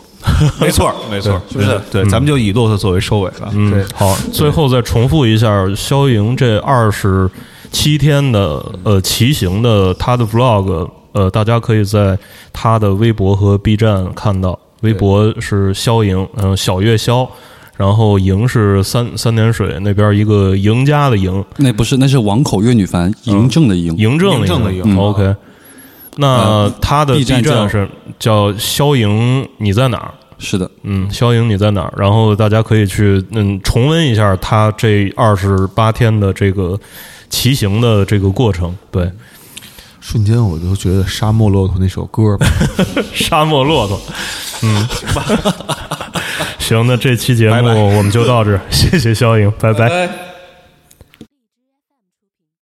没错儿，没错儿，是不是？对，咱们就以骆驼作为收尾吧。对嗯，，好，最后再重复一下肖莹这二十七天的呃骑行的他的 vlog，呃，大家可以在他的微博和 B 站看到。微博是肖莹，嗯、小月肖，然后莹是三三点水那边一个赢家的赢，那不是，那是王口岳女凡嬴政的嬴。嬴政的赢嬴 OK，那他的 B 站叫是叫肖莹，你在哪儿？是的，嗯，肖莹你在哪儿？然后大家可以去嗯重温一下他这二十八天的这个骑行的这个过程。对，瞬间我就觉得《沙漠骆驼》那首歌吧，(laughs) 沙漠骆驼，嗯，(laughs) 行，那这期节目我们就到这儿，谢谢肖莹，拜拜。拜。